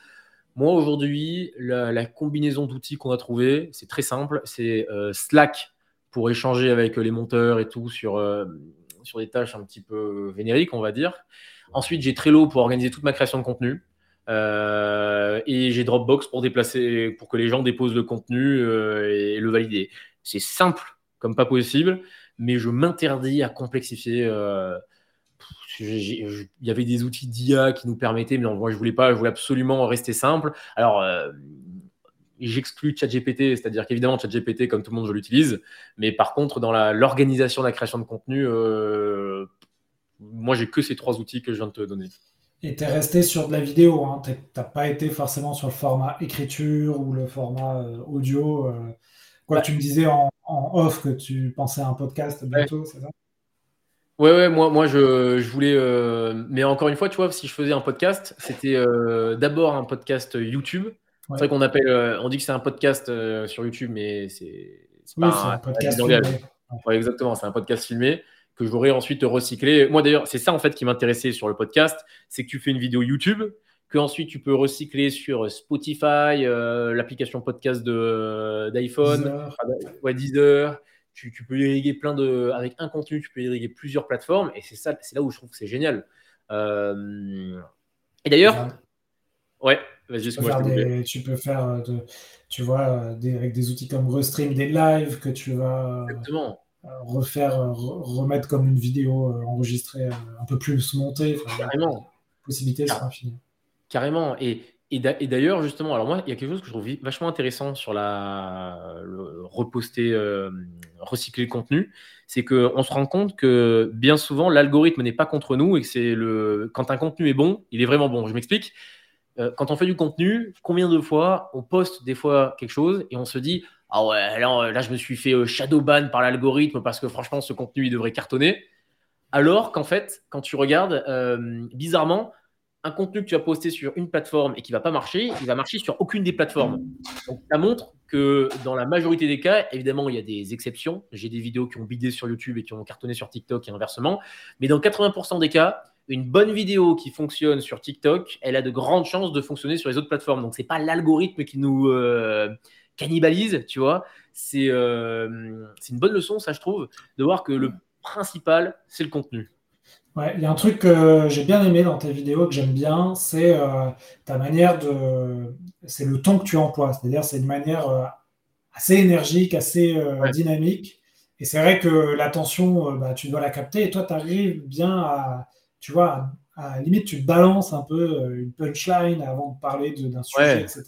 Moi, aujourd'hui, la, combinaison d'outils qu'on a trouvé, c'est très simple. C'est Slack pour échanger avec les monteurs et tout sur, sur des tâches un petit peu vénériques, on va dire. Ensuite, j'ai Trello pour organiser toute ma création de contenu. Euh, et j'ai Dropbox pour déplacer, pour que les gens déposent le contenu euh, et le valider. C'est simple comme pas possible, mais je m'interdis à complexifier. Euh, il y avait des outils d'IA qui nous permettaient, mais moi je voulais pas, je voulais absolument rester simple. Alors euh, j'exclus ChatGPT, c'est-à-dire qu'évidemment ChatGPT, comme tout le monde, je l'utilise, mais par contre dans l'organisation de la création de contenu, euh, moi j'ai que ces trois outils que je viens de te donner. Et tu es resté sur de la vidéo, hein. tu n'as pas été forcément sur le format écriture ou le format euh, quoi, tu me disais en, off que tu pensais à un podcast bientôt, c'est ça? Ouais, ouais, moi, moi je, je voulais. Euh, mais encore une fois, tu vois, si je faisais un podcast, c'était euh, d'abord un podcast YouTube. C'est vrai qu'on appelle, euh, on dit que c'est un podcast sur YouTube, mais c'est oui, pas un, podcast filmé. Ouais, exactement, c'est un podcast filmé que j'aurais ensuite recyclé. Moi d'ailleurs, c'est ça en fait qui m'intéressait sur le podcast, c'est que tu fais une vidéo YouTube, que ensuite tu peux recycler sur Spotify, l'application podcast de d'iPhone, ouais, Deezer tu, peux irriguer plein de. Avec un contenu, tu peux irriguer plusieurs plateformes. Et c'est ça, c'est là où je trouve que c'est génial. Euh, et d'ailleurs. Ouais, vas-y, tu, tu peux faire, euh, de, tu vois, euh, des, avec des outils comme Restream, des lives que tu vas refaire, remettre comme une vidéo enregistrée un peu plus montée. Carrément. Possibilité sera infinie. Carrément. Et, et d'ailleurs, justement, alors moi, il y a quelque chose que je trouve vachement intéressant sur la le reposter, euh, recycler le contenu, c'est qu'on se rend compte que bien souvent, l'algorithme n'est pas contre nous et que c'est le quand un contenu est bon, il est vraiment bon. Je m'explique. Euh, quand on fait du contenu, combien de fois on poste des fois quelque chose et on se dit ah ouais là, là je me suis fait euh, shadow ban par l'algorithme parce que franchement ce contenu il devrait cartonner. Alors qu'en fait, quand tu regardes, bizarrement, un contenu que tu as posté sur une plateforme et qui va pas marcher, il va marcher sur aucune des plateformes. Donc, ça montre que dans la majorité des cas, évidemment, il y a des exceptions. J'ai des vidéos qui ont bidé sur YouTube et qui ont cartonné sur TikTok et inversement. Mais dans 80% des cas, une bonne vidéo qui fonctionne sur TikTok, elle a de grandes chances de fonctionner sur les autres plateformes. Donc, c'est pas l'algorithme qui nous euh, cannibalise, tu vois. Euh, c'est une bonne leçon, ça, je trouve, de voir que le principal, c'est le contenu. Ouais, il y a un truc que j'ai bien aimé dans tes vidéos, que j'aime bien, c'est euh, ta manière de. C'est le ton que tu emploies. C'est-à-dire, c'est une manière euh, assez énergique, assez euh, dynamique. Et c'est vrai que l'attention, bah, tu dois la capter. Et toi, tu arrives bien à. Tu vois, à, limite, tu balances un peu une punchline avant de parler d'un sujet, etc.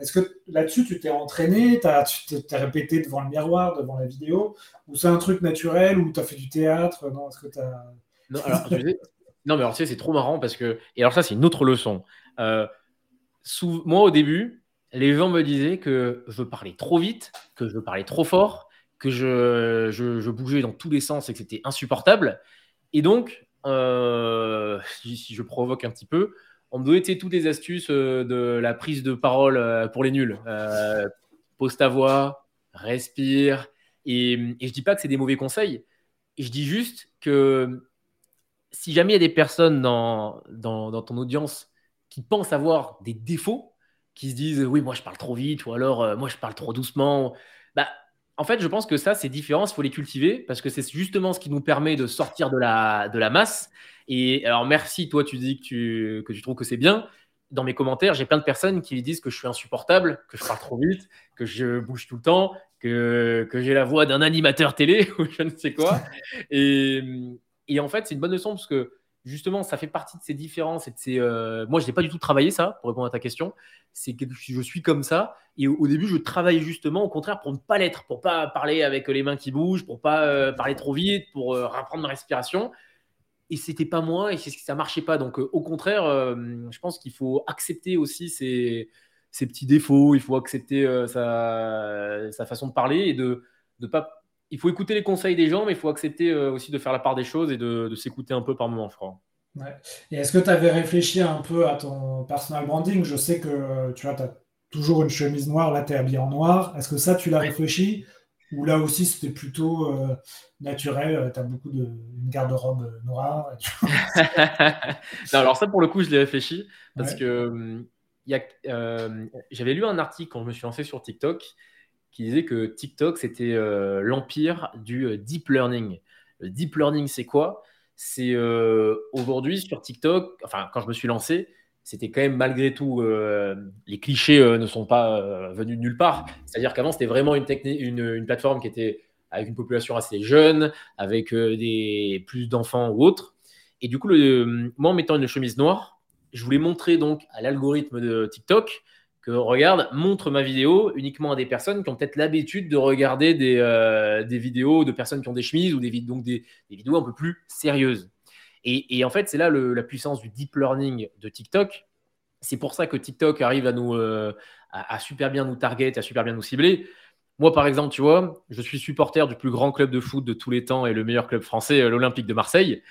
Est-ce que là-dessus, tu t'es entraîné, tu t'es répété devant le miroir, devant la vidéo, ou c'est un truc naturel, ou tu as fait du théâtre? Non, est-ce que tu as non, mais alors, tu sais, c'est trop marrant parce que. Et alors, ça, c'est une autre leçon. Euh, moi, au début, les gens me disaient que je parlais trop vite, que je parlais trop fort, que je, je, bougeais dans tous les sens et que c'était insupportable. Et donc, euh, si, je provoque un petit peu, on me donnait toutes les astuces euh, de la prise de parole pour les nuls. pose ta voix, respire. Et, et je dis pas que c'est des mauvais conseils. Je dis juste que si jamais il y a des personnes dans, ton audience qui pensent avoir des défauts, qui se disent oui, moi je parle trop vite, ou alors euh, moi je parle trop doucement, bah, en fait, je pense que ça, c'est différent, il faut les cultiver, parce que c'est justement ce qui nous permet de sortir de la, de la masse. Et alors, merci, toi, tu dis que tu, que tu trouves que c'est bien. Dans mes commentaires, j'ai plein de personnes qui disent que je suis insupportable, que je parle trop vite, que je bouge tout le temps, que, que j'ai la voix d'un animateur télé ou je ne sais quoi. Et, et en fait, c'est une bonne leçon parce que justement, ça fait partie de ces différences et de ces. Euh, moi, je n'ai pas du tout travaillé ça pour répondre à ta question. C'est que je suis comme ça. Et au, début, je travaillais justement au contraire pour ne pas l'être, pour pas parler avec les mains qui bougent, pour pas euh, parler trop vite, pour euh, reprendre ma respiration. Et c'était pas moi et ça marchait pas. Donc, au contraire, je pense qu'il faut accepter aussi ces, ces, petits défauts. Il faut accepter sa, sa, façon de parler et de ne pas il faut écouter les conseils des gens, mais il faut accepter euh, aussi de faire la part des choses et de, s'écouter un peu par moment, je crois. Et est-ce que tu avais réfléchi un peu à ton personal branding? Je sais que tu vois, as toujours une chemise noire, là tu es habillé en noir. Est-ce que ça, tu l'as réfléchi? Ou là aussi, c'était plutôt euh, naturel Tu as beaucoup de une garde-robe noire alors ça, pour le coup, je l'ai réfléchi parce que hum, euh, j'avais lu un article quand je me suis lancé sur TikTok qui disait que TikTok, c'était euh, l'empire du euh, deep learning. Le deep learning, c'est quoi? C'est euh, aujourd'hui sur TikTok, enfin, quand je me suis lancé, c'était quand même malgré tout, les clichés ne sont pas venus de nulle part. C'est-à-dire qu'avant, c'était vraiment une, une, une, plateforme qui était avec une population assez jeune, avec des, plus d'enfants ou autres. Et du coup, le, moi, en mettant une chemise noire, je voulais montrer donc à l'algorithme de TikTok que regarde, montre ma vidéo uniquement à des personnes qui ont peut-être l'habitude de regarder des, euh, des, vidéos de personnes qui ont des chemises ou des, donc des, vidéos un peu plus sérieuses. Et, et en fait, c'est là la puissance du deep learning de TikTok. C'est pour ça que TikTok arrive à nous euh, à, super bien nous target, à super bien nous cibler. Moi, par exemple, tu vois, je suis supporter du plus grand club de foot de tous les temps et le meilleur club français, euh, l'Olympique de Marseille.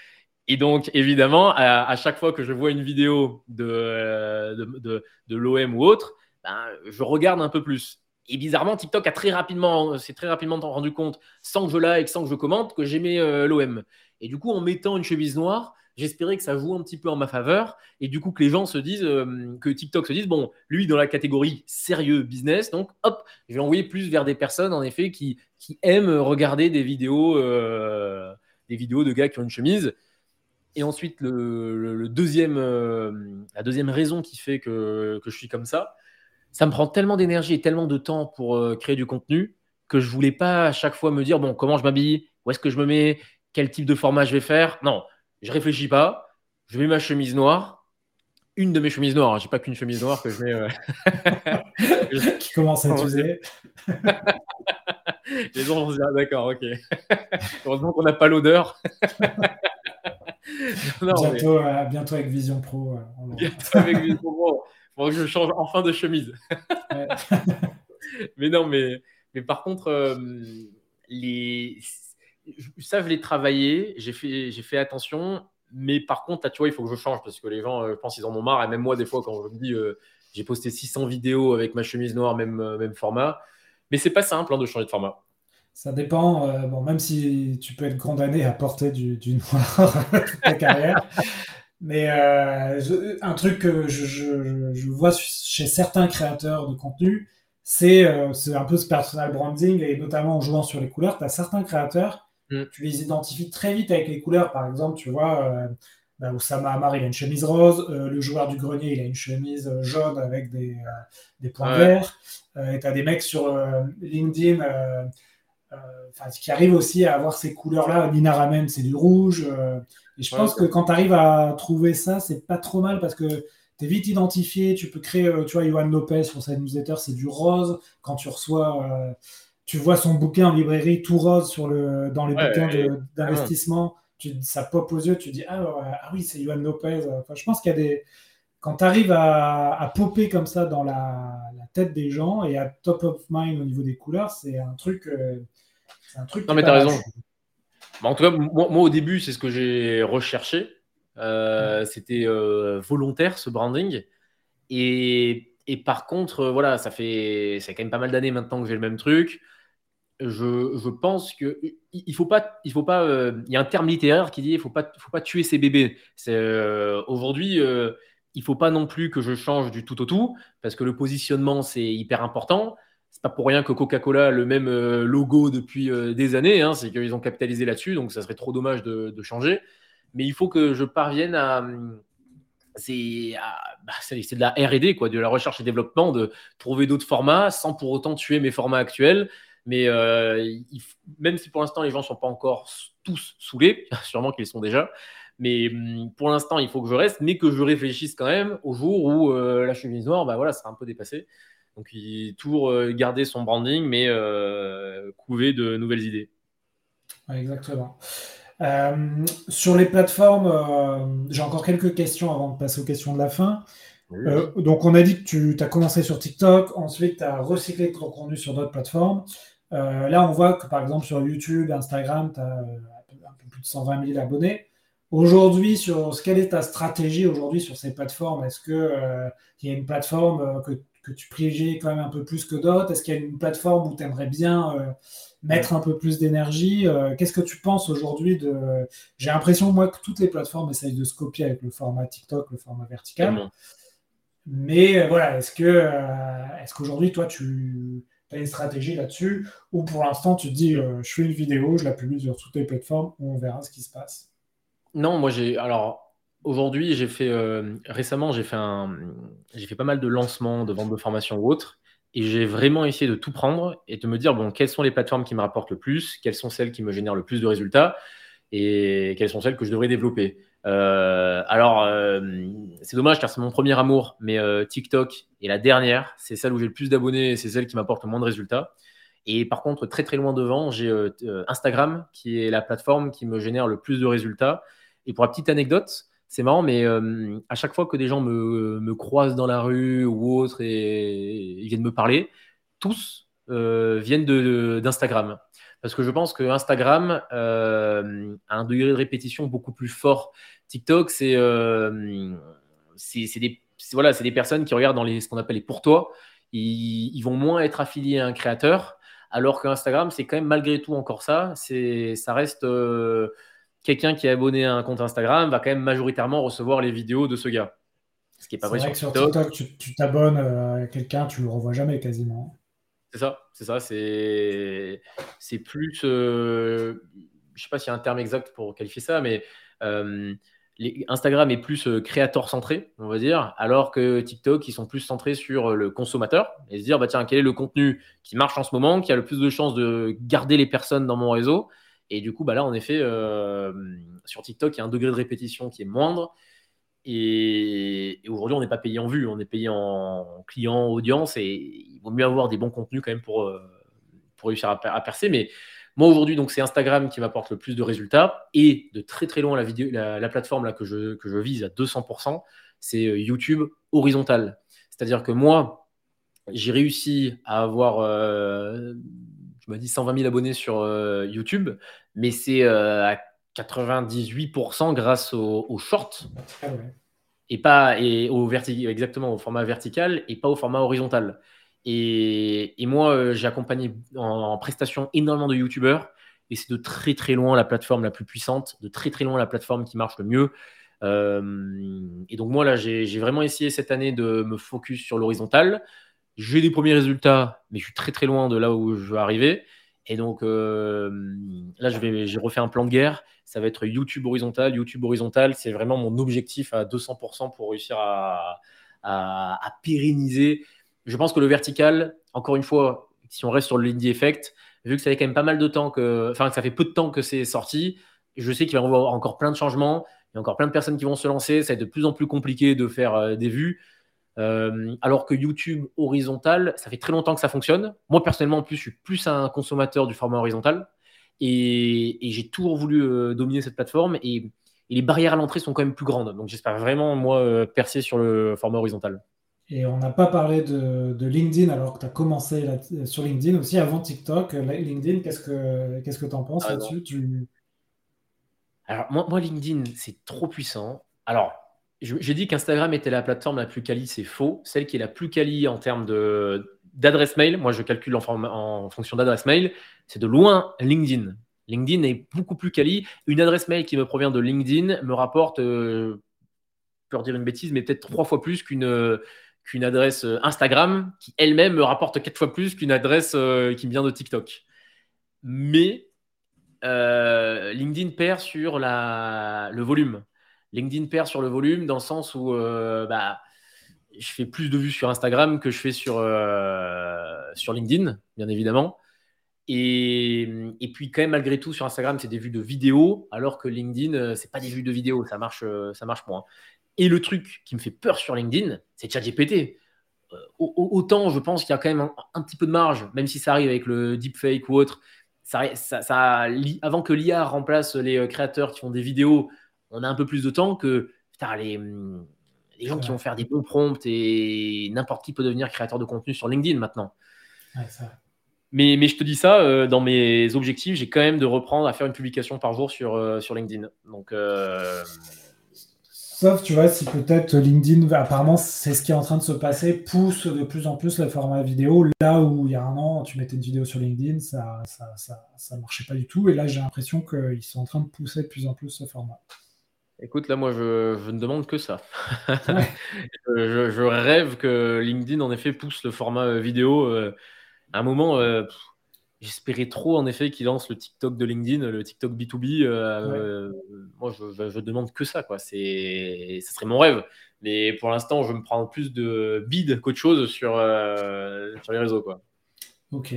Et donc, évidemment, à, chaque fois que je vois une vidéo de, de, de l'OM ou autre, ben, je regarde un peu plus. Et bizarrement, TikTok a très rapidement, s'est très rapidement rendu compte, sans que je like, sans que je commente, que j'aimais euh, l'OM. Et du coup, en mettant une chemise noire, j'espérais que ça joue un petit peu en ma faveur. Et du coup, que les gens se disent, euh, que TikTok se dise, bon, lui, dans la catégorie sérieux business, donc hop, je vais envoyer plus vers des personnes, en effet, qui, qui aiment regarder des vidéos, euh, des vidéos de gars qui ont une chemise. Et ensuite, le, deuxième, la deuxième raison qui fait que, que je suis comme ça, ça me prend tellement d'énergie et tellement de temps pour euh, créer du contenu que je voulais pas à chaque fois me dire bon comment je m'habille, où est-ce que je me mets, quel type de format je vais faire? Non, je réfléchis pas. Je mets ma chemise noire, une de mes chemises noires. Hein. J'ai pas qu'une chemise noire que je mets. Euh... Qui commence à utiliser. Les gens vont se dire d'accord, ok. Heureusement qu'on n'a pas l'odeur. bientôt, euh, bientôt avec Vision Pro. Bientôt avec Vision Pro. Faut que je change enfin de chemise. mais non, mais, mais par contre, euh, les... ça, je l'ai travaillé, j'ai fait, j'ai fait attention. Mais par contre, tu vois, il faut que je change parce que les gens, euh, je pense, ils en ont marre. Et même moi, des fois, quand je me dis, euh, j'ai posté 600 vidéos avec ma chemise noire, même, même format. Mais c'est pas simple hein, de changer de format. Ça dépend. bon, même si tu peux être condamné à porter du, du noir toute ta carrière, mais euh, un truc que je, je, je, vois chez certains créateurs de contenu, c'est euh, un peu ce personal branding, et notamment en jouant sur les couleurs. Tu as certains créateurs, mm. tu les identifies très vite avec les couleurs. Par exemple, tu vois, euh, bah, Oussama Amar, il a une chemise rose. Euh, le joueur du grenier, il a une chemise jaune avec des, des points verts. et tu as des mecs sur LinkedIn qui arrivent aussi à avoir ces couleurs-là. Nina Ramen, c'est du rouge. Et je pense que quand tu arrives à trouver ça, c'est pas trop mal parce que tu es vite identifié. Tu peux créer, euh, tu vois, Johan Lopez sur sa newsletter, c'est du rose. Quand tu reçois, euh, tu vois son bouquin en librairie tout rose sur le, dans les bouquins d'investissement. ça pop aux yeux, tu dis ah, ah oui, c'est Johan Lopez. Enfin, je pense qu'il y a des. Quand tu arrives à, à, popper comme ça dans la, la, tête des gens et à top of mind au niveau des couleurs, c'est un truc. Euh, un truc non, mais tu as raison. Bah, en tout cas, moi, au début, c'est ce que j'ai recherché. Euh, c'était euh, volontaire ce branding. Et, et par contre, euh, voilà, ça fait, ça quand même pas mal d'années maintenant que j'ai le même truc. Je, je pense que il faut pas, il faut pas. il y a un terme littéraire qui dit il faut pas, faut pas tuer ses bébés. C'est aujourd'hui, il faut pas non plus que je change du tout au tout parce que le positionnement c'est hyper important c'est pas pour rien que Coca-Cola a le même euh, logo depuis euh, des années, hein, c'est qu'ils ont capitalisé là-dessus, donc ça serait trop dommage de, changer. Mais il faut que je parvienne à. C'est bah, de la RD, de la recherche et développement, de trouver d'autres formats sans pour autant tuer mes formats actuels. Mais euh, même si pour l'instant les gens ne sont pas encore tous saoulés, sûrement qu'ils sont déjà, mais hum, pour l'instant il faut que je reste, mais que je réfléchisse quand même au jour où la chemise noire, bah voilà, sera un peu dépassée. Donc, il toujours euh, garder son branding, mais euh, couver de nouvelles idées. exactement. Euh, sur les plateformes, j'ai encore quelques questions avant de passer aux questions de la fin. donc, on a dit que tu as commencé sur TikTok, ensuite tu as recyclé ton contenu sur d'autres plateformes. là, on voit que par exemple sur YouTube, Instagram, tu as un peu plus de 120 000 abonnés. Aujourd'hui, sur quelle est ta stratégie aujourd'hui sur ces plateformes? Est-ce qu'il y a une plateforme que que tu privilégies quand même un peu plus que d'autres? Est-ce qu'il y a une plateforme où tu aimerais bien euh, mettre un peu plus d'énergie euh, Qu'est-ce que tu penses aujourd'hui de... J'ai l'impression, moi, que toutes les plateformes essayent de se copier avec le format TikTok, le format vertical. Mais euh, voilà, est-ce que est-ce qu'aujourd'hui, toi, tu as une stratégie là-dessus? Ou pour l'instant, tu te dis, je fais une vidéo, je la publie sur toutes les plateformes, on verra ce qui se passe? Non, moi, j'ai... Alors, aujourd'hui, j'ai fait récemment, j'ai fait pas mal de lancements, de ventes de formation ou autres, et j'ai vraiment essayé de tout prendre et de me dire bon, quelles sont les plateformes qui me rapportent le plus, quelles sont celles qui me génèrent le plus de résultats, et quelles sont celles que je devrais développer. Euh, alors, euh, c'est dommage car c'est mon premier amour, mais euh, TikTok est la dernière. C'est celle où j'ai le plus d'abonnés et c'est celle qui m'apporte le moins de résultats. Et par contre, très très loin devant, j'ai Instagram qui est la plateforme qui me génère le plus de résultats. Et pour la petite anecdote, c'est marrant, mais à chaque fois que des gens me, croisent dans la rue ou autre et, ils viennent me parler, tous viennent d'Instagram. Parce que je pense que Instagram euh, a un degré de répétition beaucoup plus fort. TikTok, c'est euh, des, voilà, des personnes qui regardent dans les, ce qu'on appelle les pour toi. Ils, vont moins être affiliés à un créateur, alors qu'Instagram, c'est quand même malgré tout encore ça. Ça reste euh, quelqu'un qui est abonné à un compte Instagram va quand même majoritairement recevoir les vidéos de ce gars. Ce qui n'est pas vrai, sur, TikTok. tu t'abonnes à quelqu'un, tu le revois jamais quasiment. C'est ça, c'est ça, c'est, c'est plus, euh, je sais pas s'il y a un terme exact pour qualifier ça, mais euh, Instagram est plus euh, créateur centré, on va dire, alors que TikTok, ils sont plus centrés sur le consommateur et se dire, bah tiens, quel est le contenu qui marche en ce moment, qui a le plus de chances de garder les personnes dans mon réseau? Et du coup, bah là, en effet, sur TikTok, il y a un degré de répétition qui est moindre. Et, aujourd'hui, on n'est pas payé en vue, on est payé en client, audience, et il vaut mieux avoir des bons contenus quand même pour, euh, pour réussir à, percer. Mais moi, aujourd'hui, c'est Instagram qui m'apporte le plus de résultats, et de très très loin, la, vidéo, la, plateforme là, que, je, que je vise à 200%, c'est euh, YouTube horizontal. C'est-à-dire que moi, j'ai réussi à avoir, euh, je me dis 120 000 abonnés sur YouTube, mais c'est à 98% grâce au, au short. Et pas et au vertical, exactement au format vertical et pas au format horizontal. Et, et moi, euh, j'ai accompagné en, prestation énormément de youtubeurs et c'est de très très loin la plateforme la plus puissante, de très très loin la plateforme qui marche le mieux. Euh, et donc moi là, j'ai vraiment essayé cette année de me focus sur l'horizontal. J'ai des premiers résultats, mais je suis très très loin de là où je veux arriver. Et donc euh, là, j'ai refait un plan de guerre. Ça va être YouTube horizontal. YouTube horizontal, c'est vraiment mon objectif à 200% pour réussir à, pérenniser. Je pense que le vertical, encore une fois, si on reste sur le Lindy Effect, vu que ça fait quand même pas mal de temps que, enfin, ça fait peu de temps que c'est sorti, je sais qu'il va y avoir encore plein de changements. Il y a encore plein de personnes qui vont se lancer. Ça va être de plus en plus compliqué de faire euh, des vues. Euh, alors que YouTube horizontal, ça fait très longtemps que ça fonctionne. Moi, personnellement, en plus, je suis plus un consommateur du format horizontal. Et, j'ai toujours voulu euh, dominer cette plateforme. Et, les barrières à l'entrée sont quand même plus grandes. Donc, j'espère vraiment, moi, euh, percer sur le format horizontal. Et on n'a pas parlé de, LinkedIn alors que tu as commencé sur LinkedIn aussi avant TikTok. LinkedIn, qu'est-ce que tu que en penses ah, là-dessus? Alors, moi, moi LinkedIn, c'est trop puissant. Alors, j'ai dit qu'Instagram était la plateforme la plus quali, c'est faux. Celle qui est la plus quali en termes d'adresse mail, moi je calcule en, fonction d'adresse mail, c'est de loin LinkedIn. LinkedIn est beaucoup plus quali. Une adresse mail qui me provient de LinkedIn me rapporte, euh, peux dire une bêtise, mais peut-être trois fois plus qu'une adresse Instagram qui elle-même me rapporte quatre fois plus qu'une adresse euh, qui me vient de TikTok. Mais euh, LinkedIn perd sur la, le volume. LinkedIn perd sur le volume dans le sens où euh, bah, je fais plus de vues sur Instagram que je fais sur, euh, sur LinkedIn, bien évidemment. Et, puis quand même malgré tout sur Instagram c'est des vues de vidéos alors que LinkedIn euh, c'est pas des vues de vidéos ça marche ça marche moins et le truc qui me fait peur sur LinkedIn c'est ChatGPT autant je pense qu'il y a quand même un, petit peu de marge même si ça arrive avec le deepfake ou autre ça, ça avant que l'IA remplace les créateurs qui font des vidéos on a un peu plus de temps que les, hum, les gens qui vont faire des bons prompts et n'importe qui peut devenir créateur de contenu sur LinkedIn maintenant. mais, mais, je te dis ça, euh, dans mes objectifs, j'ai quand même de reprendre à faire une publication par jour sur, euh, sur LinkedIn. Donc, euh, Sauf, tu vois, si peut-être LinkedIn, apparemment, c'est ce qui est en train de se passer, pousse de plus en plus le format vidéo. Là où il y a un an, tu mettais une vidéo sur LinkedIn, ça ça, ça, ça marchait pas du tout. Et là, j'ai l'impression qu'ils sont en train de pousser de plus en plus ce format. Écoute, là, moi, je, ne demande que ça. je, rêve que LinkedIn, en effet, pousse le format euh, vidéo. Euh, à un moment, euh, j'espérais trop, en effet, qu'il lance le TikTok de LinkedIn, le TikTok B2B. moi, je, je, demande que ça. Quoi. C'est, ce serait mon rêve. Mais pour l'instant, je me prends plus de bide qu'autre chose sur, sur les réseaux. Quoi. Ok.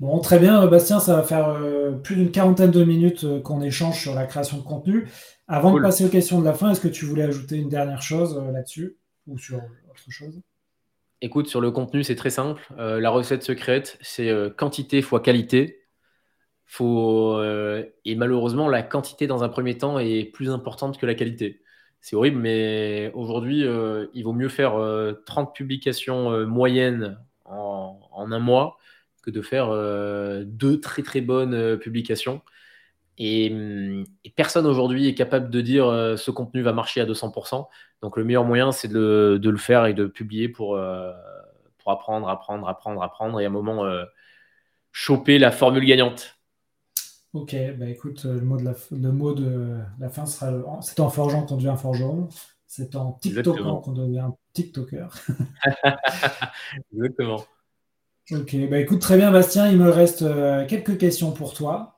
Bon, très bien, Bastien, ça va faire euh, plus d'une quarantaine de minutes euh, qu'on échange sur la création de contenu. Avant de passer aux questions de la fin, est-ce que tu voulais ajouter une dernière chose là-dessus ou sur autre chose? Écoute, sur le contenu, c'est très simple. la recette secrète, c'est quantité fois qualité. Faut, et malheureusement, la quantité dans un premier temps est plus importante que la qualité c'est horrible, mais aujourd'hui, euh, il vaut mieux faire 30 euh, publications euh, moyennes en, un mois que de faire deux très très bonnes publications. Et, personne aujourd'hui est capable de dire ce contenu va marcher à 200%. Donc le meilleur moyen, c'est de, le faire et de publier pour, pour apprendre, apprendre, apprendre, apprendre et à un moment choper la formule gagnante. Ok, bah écoute, euh, le mot de la, le mot de la fin sera c'est en forgeant qu'on devient forgeron, c'est en TikTokant qu'on devient TikToker. Exactement. Ok, bah écoute, très bien Bastien, il me reste euh, quelques questions pour toi.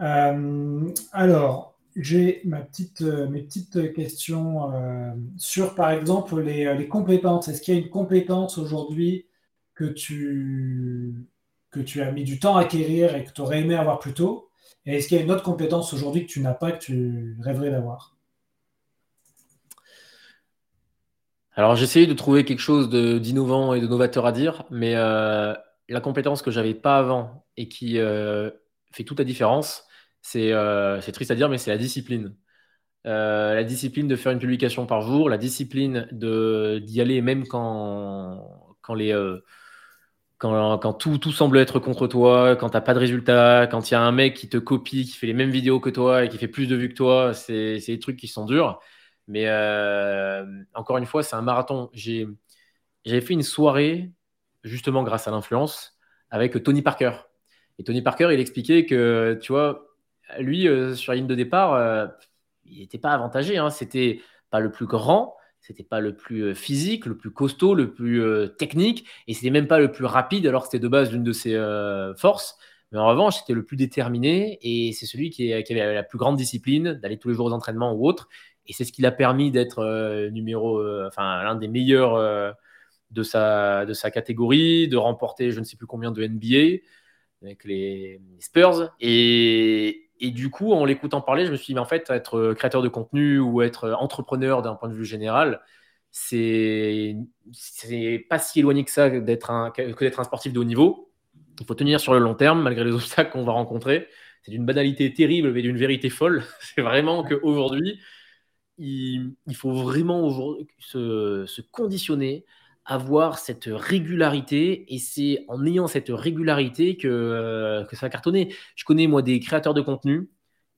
Euh, alors, j'ai ma petite, mes petites questions sur, par exemple, les, les compétences. Est-ce qu'il y a une compétence aujourd'hui que tu, que tu as mis du temps à acquérir et que tu aurais aimé avoir plus tôt? Et est-ce qu'il y a une autre compétence aujourd'hui que tu n'as pas, que tu rêverais d'avoir? Alors, j'essayais de trouver quelque chose d'innovant et de novateur à dire, mais euh, la compétence que j'avais pas avant et qui euh, fait toute la différence, euh, c'est triste à dire, mais c'est la discipline. la discipline de faire une publication par jour, la discipline d'y aller même quand, quand les quand, tout, semble être contre toi, quand tu n'as pas de résultat, quand il y a un mec qui te copie, qui fait les mêmes vidéos que toi et qui fait plus de vues que toi, c'est des trucs qui sont durs. Mais euh, encore une fois, c'est un marathon. J'avais fait une soirée, justement grâce à l'influence, avec Tony Parker. Et Tony Parker, il expliquait que, tu vois, lui, euh, sur la ligne de départ, euh, il n'était pas avantagé. Hein. C'était pas le plus grand, c'était pas le plus euh, physique, le plus costaud, le plus technique, et c'était même pas le plus rapide, alors que c'était de base l'une de ses forces. Mais en revanche, c'était le plus déterminé, et c'est celui qui, avait la plus grande discipline, d'aller tous les jours aux entraînements ou autre. Et c'est ce qui l'a permis d'être numéro, enfin l'un des meilleurs de sa de sa catégorie, de remporter je ne sais plus combien de NBA avec les Spurs. Et, du coup, en l'écoutant parler, je me suis dit, mais en fait, être créateur de contenu ou être entrepreneur d'un point de vue général, c'est pas si éloigné que ça d'être un, que d'être un sportif de haut niveau. Il faut tenir sur le long terme, malgré les obstacles qu'on va rencontrer. C'est d'une banalité terrible, mais d'une vérité folle. C'est vraiment qu'aujourd'hui, il, il faut vraiment se conditionner avoir cette régularité et c'est en ayant cette régularité que, euh, que ça a cartonné. Je connais moi des créateurs de contenu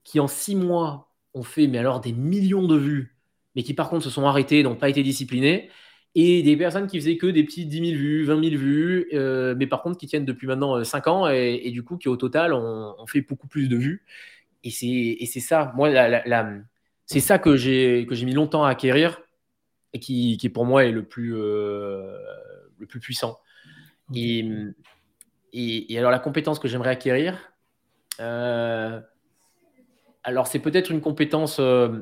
qui en six mois ont fait mais alors des millions de vues, mais qui par contre se sont arrêtés, n'ont pas été disciplinés, et des personnes qui faisaient que des petits 10 000 vues, 20 000 vues, euh, mais par contre qui tiennent depuis maintenant 5 euh, ans et, du coup qui au total ont, fait beaucoup plus de vues. Et c'est ça, moi, c'est ça que j'ai mis longtemps à acquérir et qui, qui, pour moi est le plus, euh, le plus puissant. Et, et, alors la compétence que j'aimerais acquérir, euh, alors c'est peut-être une compétence, euh,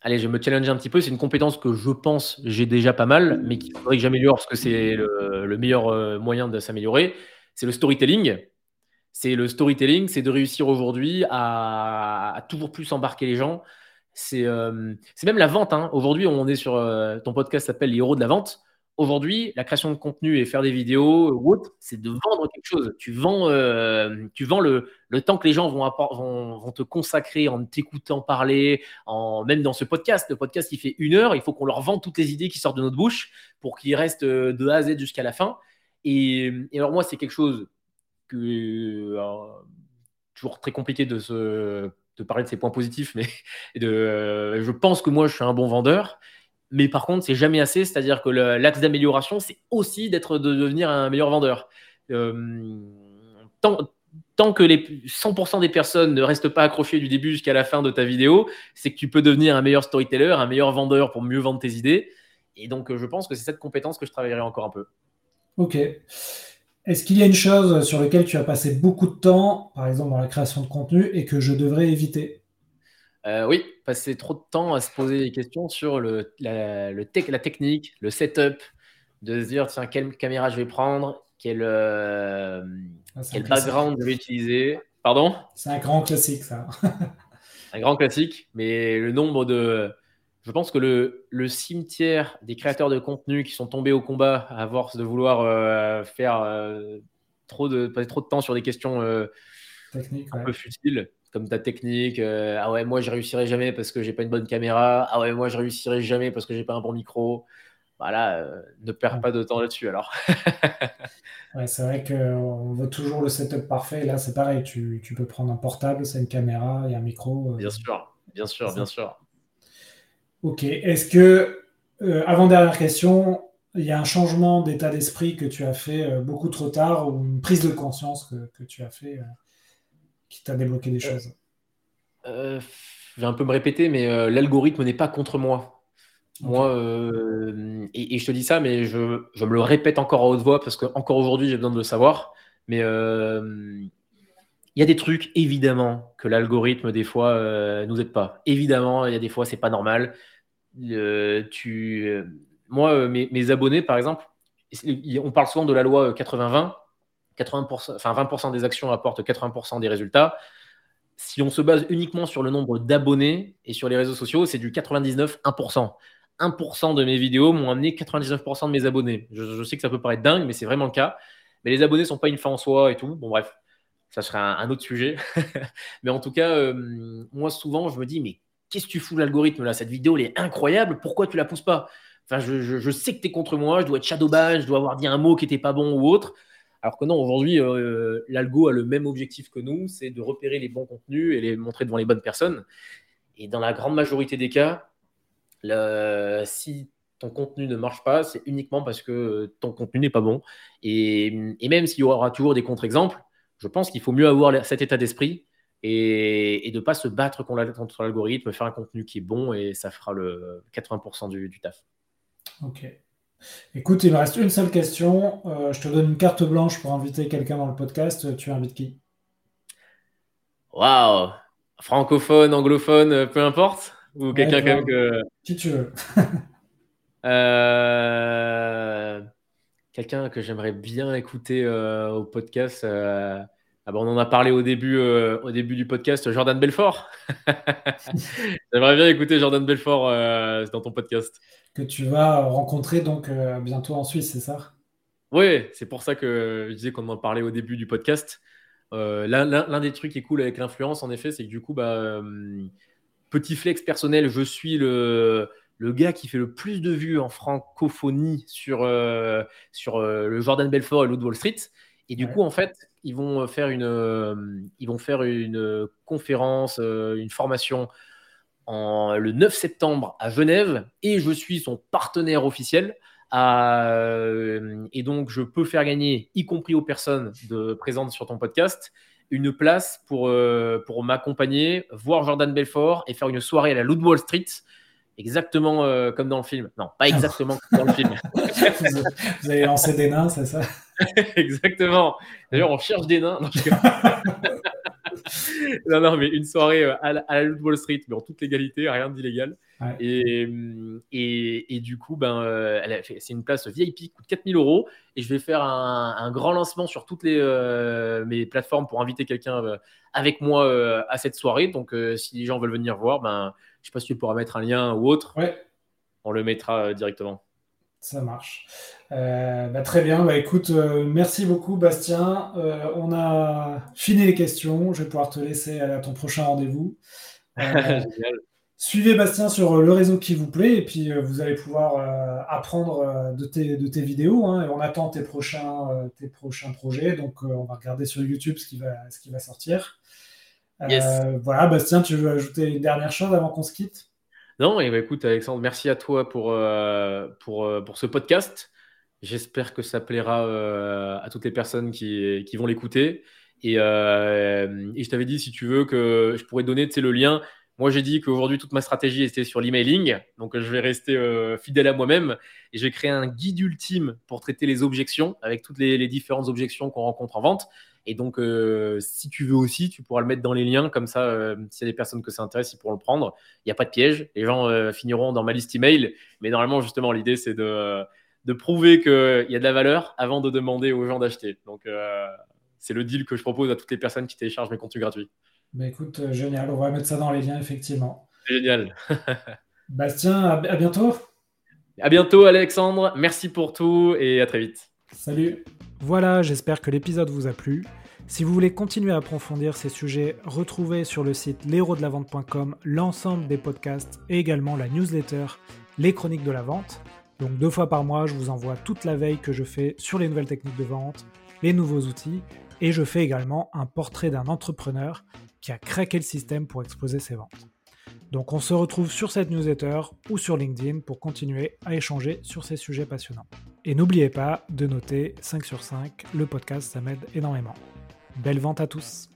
allez je me challenger un petit peu, c'est une compétence que je pense j'ai déjà pas mal, mais qu'il faudrait que j'améliore parce que c'est le, le, meilleur moyen de s'améliorer, c'est le storytelling. C'est le storytelling, c'est de réussir aujourd'hui à, à, toujours plus embarquer les gens, euh, c'est même la vente. Hein. Aujourd'hui, on est sur euh, ton podcast s'appelle Les héros de la vente. Aujourd'hui, la création de contenu et faire des vidéos ou autre, c'est de vendre quelque chose. Tu vends, euh, tu vends le, le, temps que les gens vont, te consacrer en t'écoutant parler, en, même dans ce podcast. Le podcast, il fait une heure. Il faut qu'on leur vende toutes les idées qui sortent de notre bouche pour qu'ils restent de A à Z jusqu'à la fin. Et, et, alors, moi, c'est quelque chose que. toujours très compliqué de se de parler de ses points positifs, mais de, euh, je pense que moi, je suis un bon vendeur. Mais par contre, c'est jamais assez. C'est-à-dire que l'axe d'amélioration, c'est aussi d'être de devenir un meilleur vendeur. Euh, tant, tant, que les 100% des personnes ne restent pas accrochées du début jusqu'à la fin de ta vidéo, c'est que tu peux devenir un meilleur storyteller, un meilleur vendeur pour mieux vendre tes idées. Et donc, je pense que c'est cette compétence que je travaillerai encore un peu. Ok. Est-ce qu'il y a une chose sur laquelle tu as passé beaucoup de temps, par exemple dans la création de contenu, et que je devrais éviter? Oui, passer trop de temps à se poser des questions sur le, la, le la technique, le setup, de se dire tiens, quelle caméra je vais prendre, quel, ah, quel background je vais utiliser. Pardon? C'est un grand classique, ça. un grand classique, mais le nombre de. Je pense que le, le, cimetière des créateurs de contenu qui sont tombés au combat à force de vouloir euh, faire euh, trop de passer trop de temps sur des questions euh, un peu futiles, comme ta technique. ah ouais, moi je réussirai jamais parce que j'ai pas une bonne caméra. Ah ouais, moi je réussirai jamais parce que j'ai pas un bon micro. Voilà, ne perds pas de temps là-dessus alors. ouais, c'est vrai qu'on veut toujours le setup parfait. Là, c'est pareil, tu, tu, peux prendre un portable, c'est une caméra et un micro. Bien sûr, bien sûr, bien sûr. Ok. Est-ce que, euh, avant-dernière question, il y a un changement d'état d'esprit que tu as fait euh, beaucoup trop tard ou une prise de conscience que, que tu as fait euh, qui t'a débloqué des choses? Je vais un peu me répéter, mais l'algorithme n'est pas contre moi. Moi, et, et, je te dis ça, mais je, je, me le répète encore à haute voix parce qu'encore aujourd'hui, j'ai besoin de le savoir. Mais il y a des trucs, évidemment, que l'algorithme, des fois, nous aide pas. Évidemment, il y a des fois, c'est pas normal. tu, moi, mes, abonnés, par exemple, on parle souvent de la loi 80-20. 80%, enfin 20% des actions apportent 80% des résultats. Si on se base uniquement sur le nombre d'abonnés et sur les réseaux sociaux, c'est du 99-1%. 1% de mes vidéos m'ont amené 99% de mes abonnés. Je, sais que ça peut paraître dingue, mais c'est vraiment le cas. Mais les abonnés ne sont pas une fin en soi et tout. Bon, bref, ça serait un, autre sujet. mais en tout cas, euh, moi, souvent, je me dis, mais qu'est-ce que tu fous l'algorithme là? Cette vidéo, elle est incroyable. Pourquoi tu la pousses pas? Enfin, je, sais que tu es contre moi, je dois être shadowban, je dois avoir dit un mot qui n'était pas bon ou autre. Alors que non, aujourd'hui, euh, l'algo a le même objectif que nous, c'est de repérer les bons contenus et les montrer devant les bonnes personnes. Et dans la grande majorité des cas, si ton contenu ne marche pas, c'est uniquement parce que ton contenu n'est pas bon. Et, même s'il y aura toujours des contre-exemples, je pense qu'il faut mieux avoir cet état d'esprit et, de ne pas se battre contre l'algorithme, faire un contenu qui est bon et ça fera le 80% du, taf. Ok. Écoute, il me reste une seule question. Euh, je te donne une carte blanche pour inviter quelqu'un dans le podcast. Tu invites qui? Waouh Francophone, anglophone, peu importe ou quelqu'un quand même que. Qui tu veux. Euh, quelqu'un que j'aimerais bien écouter euh, au podcast. Euh, ah on en a parlé au début, au début du podcast, Jordan Belfort. j'aimerais bien écouter Jordan Belfort dans ton podcast. Que tu vas rencontrer donc bientôt en Suisse, c'est ça? Oui, c'est pour ça que je disais qu'on en parlait au début du podcast. L'un des trucs qui est cool avec l'influence, en effet, c'est que du coup, bah, Petit flex personnel, je suis le, le gars qui fait le plus de vues en francophonie sur, euh, sur euh, le Jordan Belfort et l'Oud Wall Street. Et du coup, en fait, ils vont faire une, euh, ils vont faire une conférence, une formation en, le 9 septembre à Genève et je suis son partenaire officiel. et donc, je peux faire gagner, y compris aux personnes de, présentes sur ton podcast, une place pour, euh, pour m'accompagner, voir Jordan Belfort et faire une soirée à la Loot Wall Street, exactement euh, comme dans le film. Non, pas exactement comme dans le film. vous avez lancé des nains, c'est ça? Exactement. D'ailleurs, on cherche des nains. non, non, mais une soirée euh, à la, à Loot Wall Street, mais en toute légalité, rien d'illégal. Et, et, du coup, ben, euh, c'est une place VIP qui coûte 4000 euros. Et je vais faire un, grand lancement sur toutes les, euh, mes plateformes pour inviter quelqu'un euh, avec moi à cette soirée. Donc, si les gens veulent venir voir, ben, je ne sais pas si tu pourras mettre un lien ou autre. On le mettra directement. Ça marche. Bah, très bien. Bah, écoute, merci beaucoup, Bastien. on a fini les questions. Je vais pouvoir te laisser à ton prochain rendez-vous. Suivez Bastien sur euh, le réseau qui vous plaît et puis euh, vous allez pouvoir euh, apprendre de tes, de tes vidéos. Hein, et on attend tes prochains, tes prochains projets. Donc on va regarder sur YouTube ce qui va, ce qui va sortir. voilà, Bastien, tu veux ajouter une dernière chose avant qu'on se quitte? Non, et bah, écoute, Alexandre, merci à toi pour, pour, pour ce podcast. J'espère que ça plaira à toutes les personnes qui, qui vont l'écouter. Et, et, je t'avais dit, si tu veux, que je pourrais donner le lien moi, j'ai dit qu'aujourd'hui, toute ma stratégie était sur l'emailing. Donc, je vais rester euh, fidèle à moi-même et je vais créer un guide ultime pour traiter les objections avec toutes les, différentes objections qu'on rencontre en vente. Et donc, euh, si tu veux aussi, tu pourras le mettre dans les liens. Comme ça, euh, s'il y a des personnes que ça intéresse, ils pourront le prendre. Il n'y a pas de piège. Les gens euh, finiront dans ma liste email. Mais normalement, justement, l'idée, c'est de, de prouver qu'il y a de la valeur avant de demander aux gens d'acheter. Donc, c'est le deal que je propose à toutes les personnes qui téléchargent mes contenus gratuits. Bah écoute, génial. On va mettre ça dans les liens, effectivement. Génial. Bastien, à bientôt. À bientôt, Alexandre. Merci pour tout et à très vite. Salut. Voilà, j'espère que l'épisode vous a plu. Si vous voulez continuer à approfondir ces sujets, retrouvez sur le site l'héros-de-la-vente.com l'ensemble des podcasts et également la newsletter Les Chroniques de la Vente. Donc deux fois par mois, je vous envoie toute la veille que je fais sur les nouvelles techniques de vente, les nouveaux outils, et je fais également un portrait d'un entrepreneur qui a craqué le système pour exposer ses ventes. Donc on se retrouve sur cette newsletter ou sur LinkedIn pour continuer à échanger sur ces sujets passionnants. Et n'oubliez pas de noter 5 sur 5, le podcast ça m'aide énormément. Belle vente à tous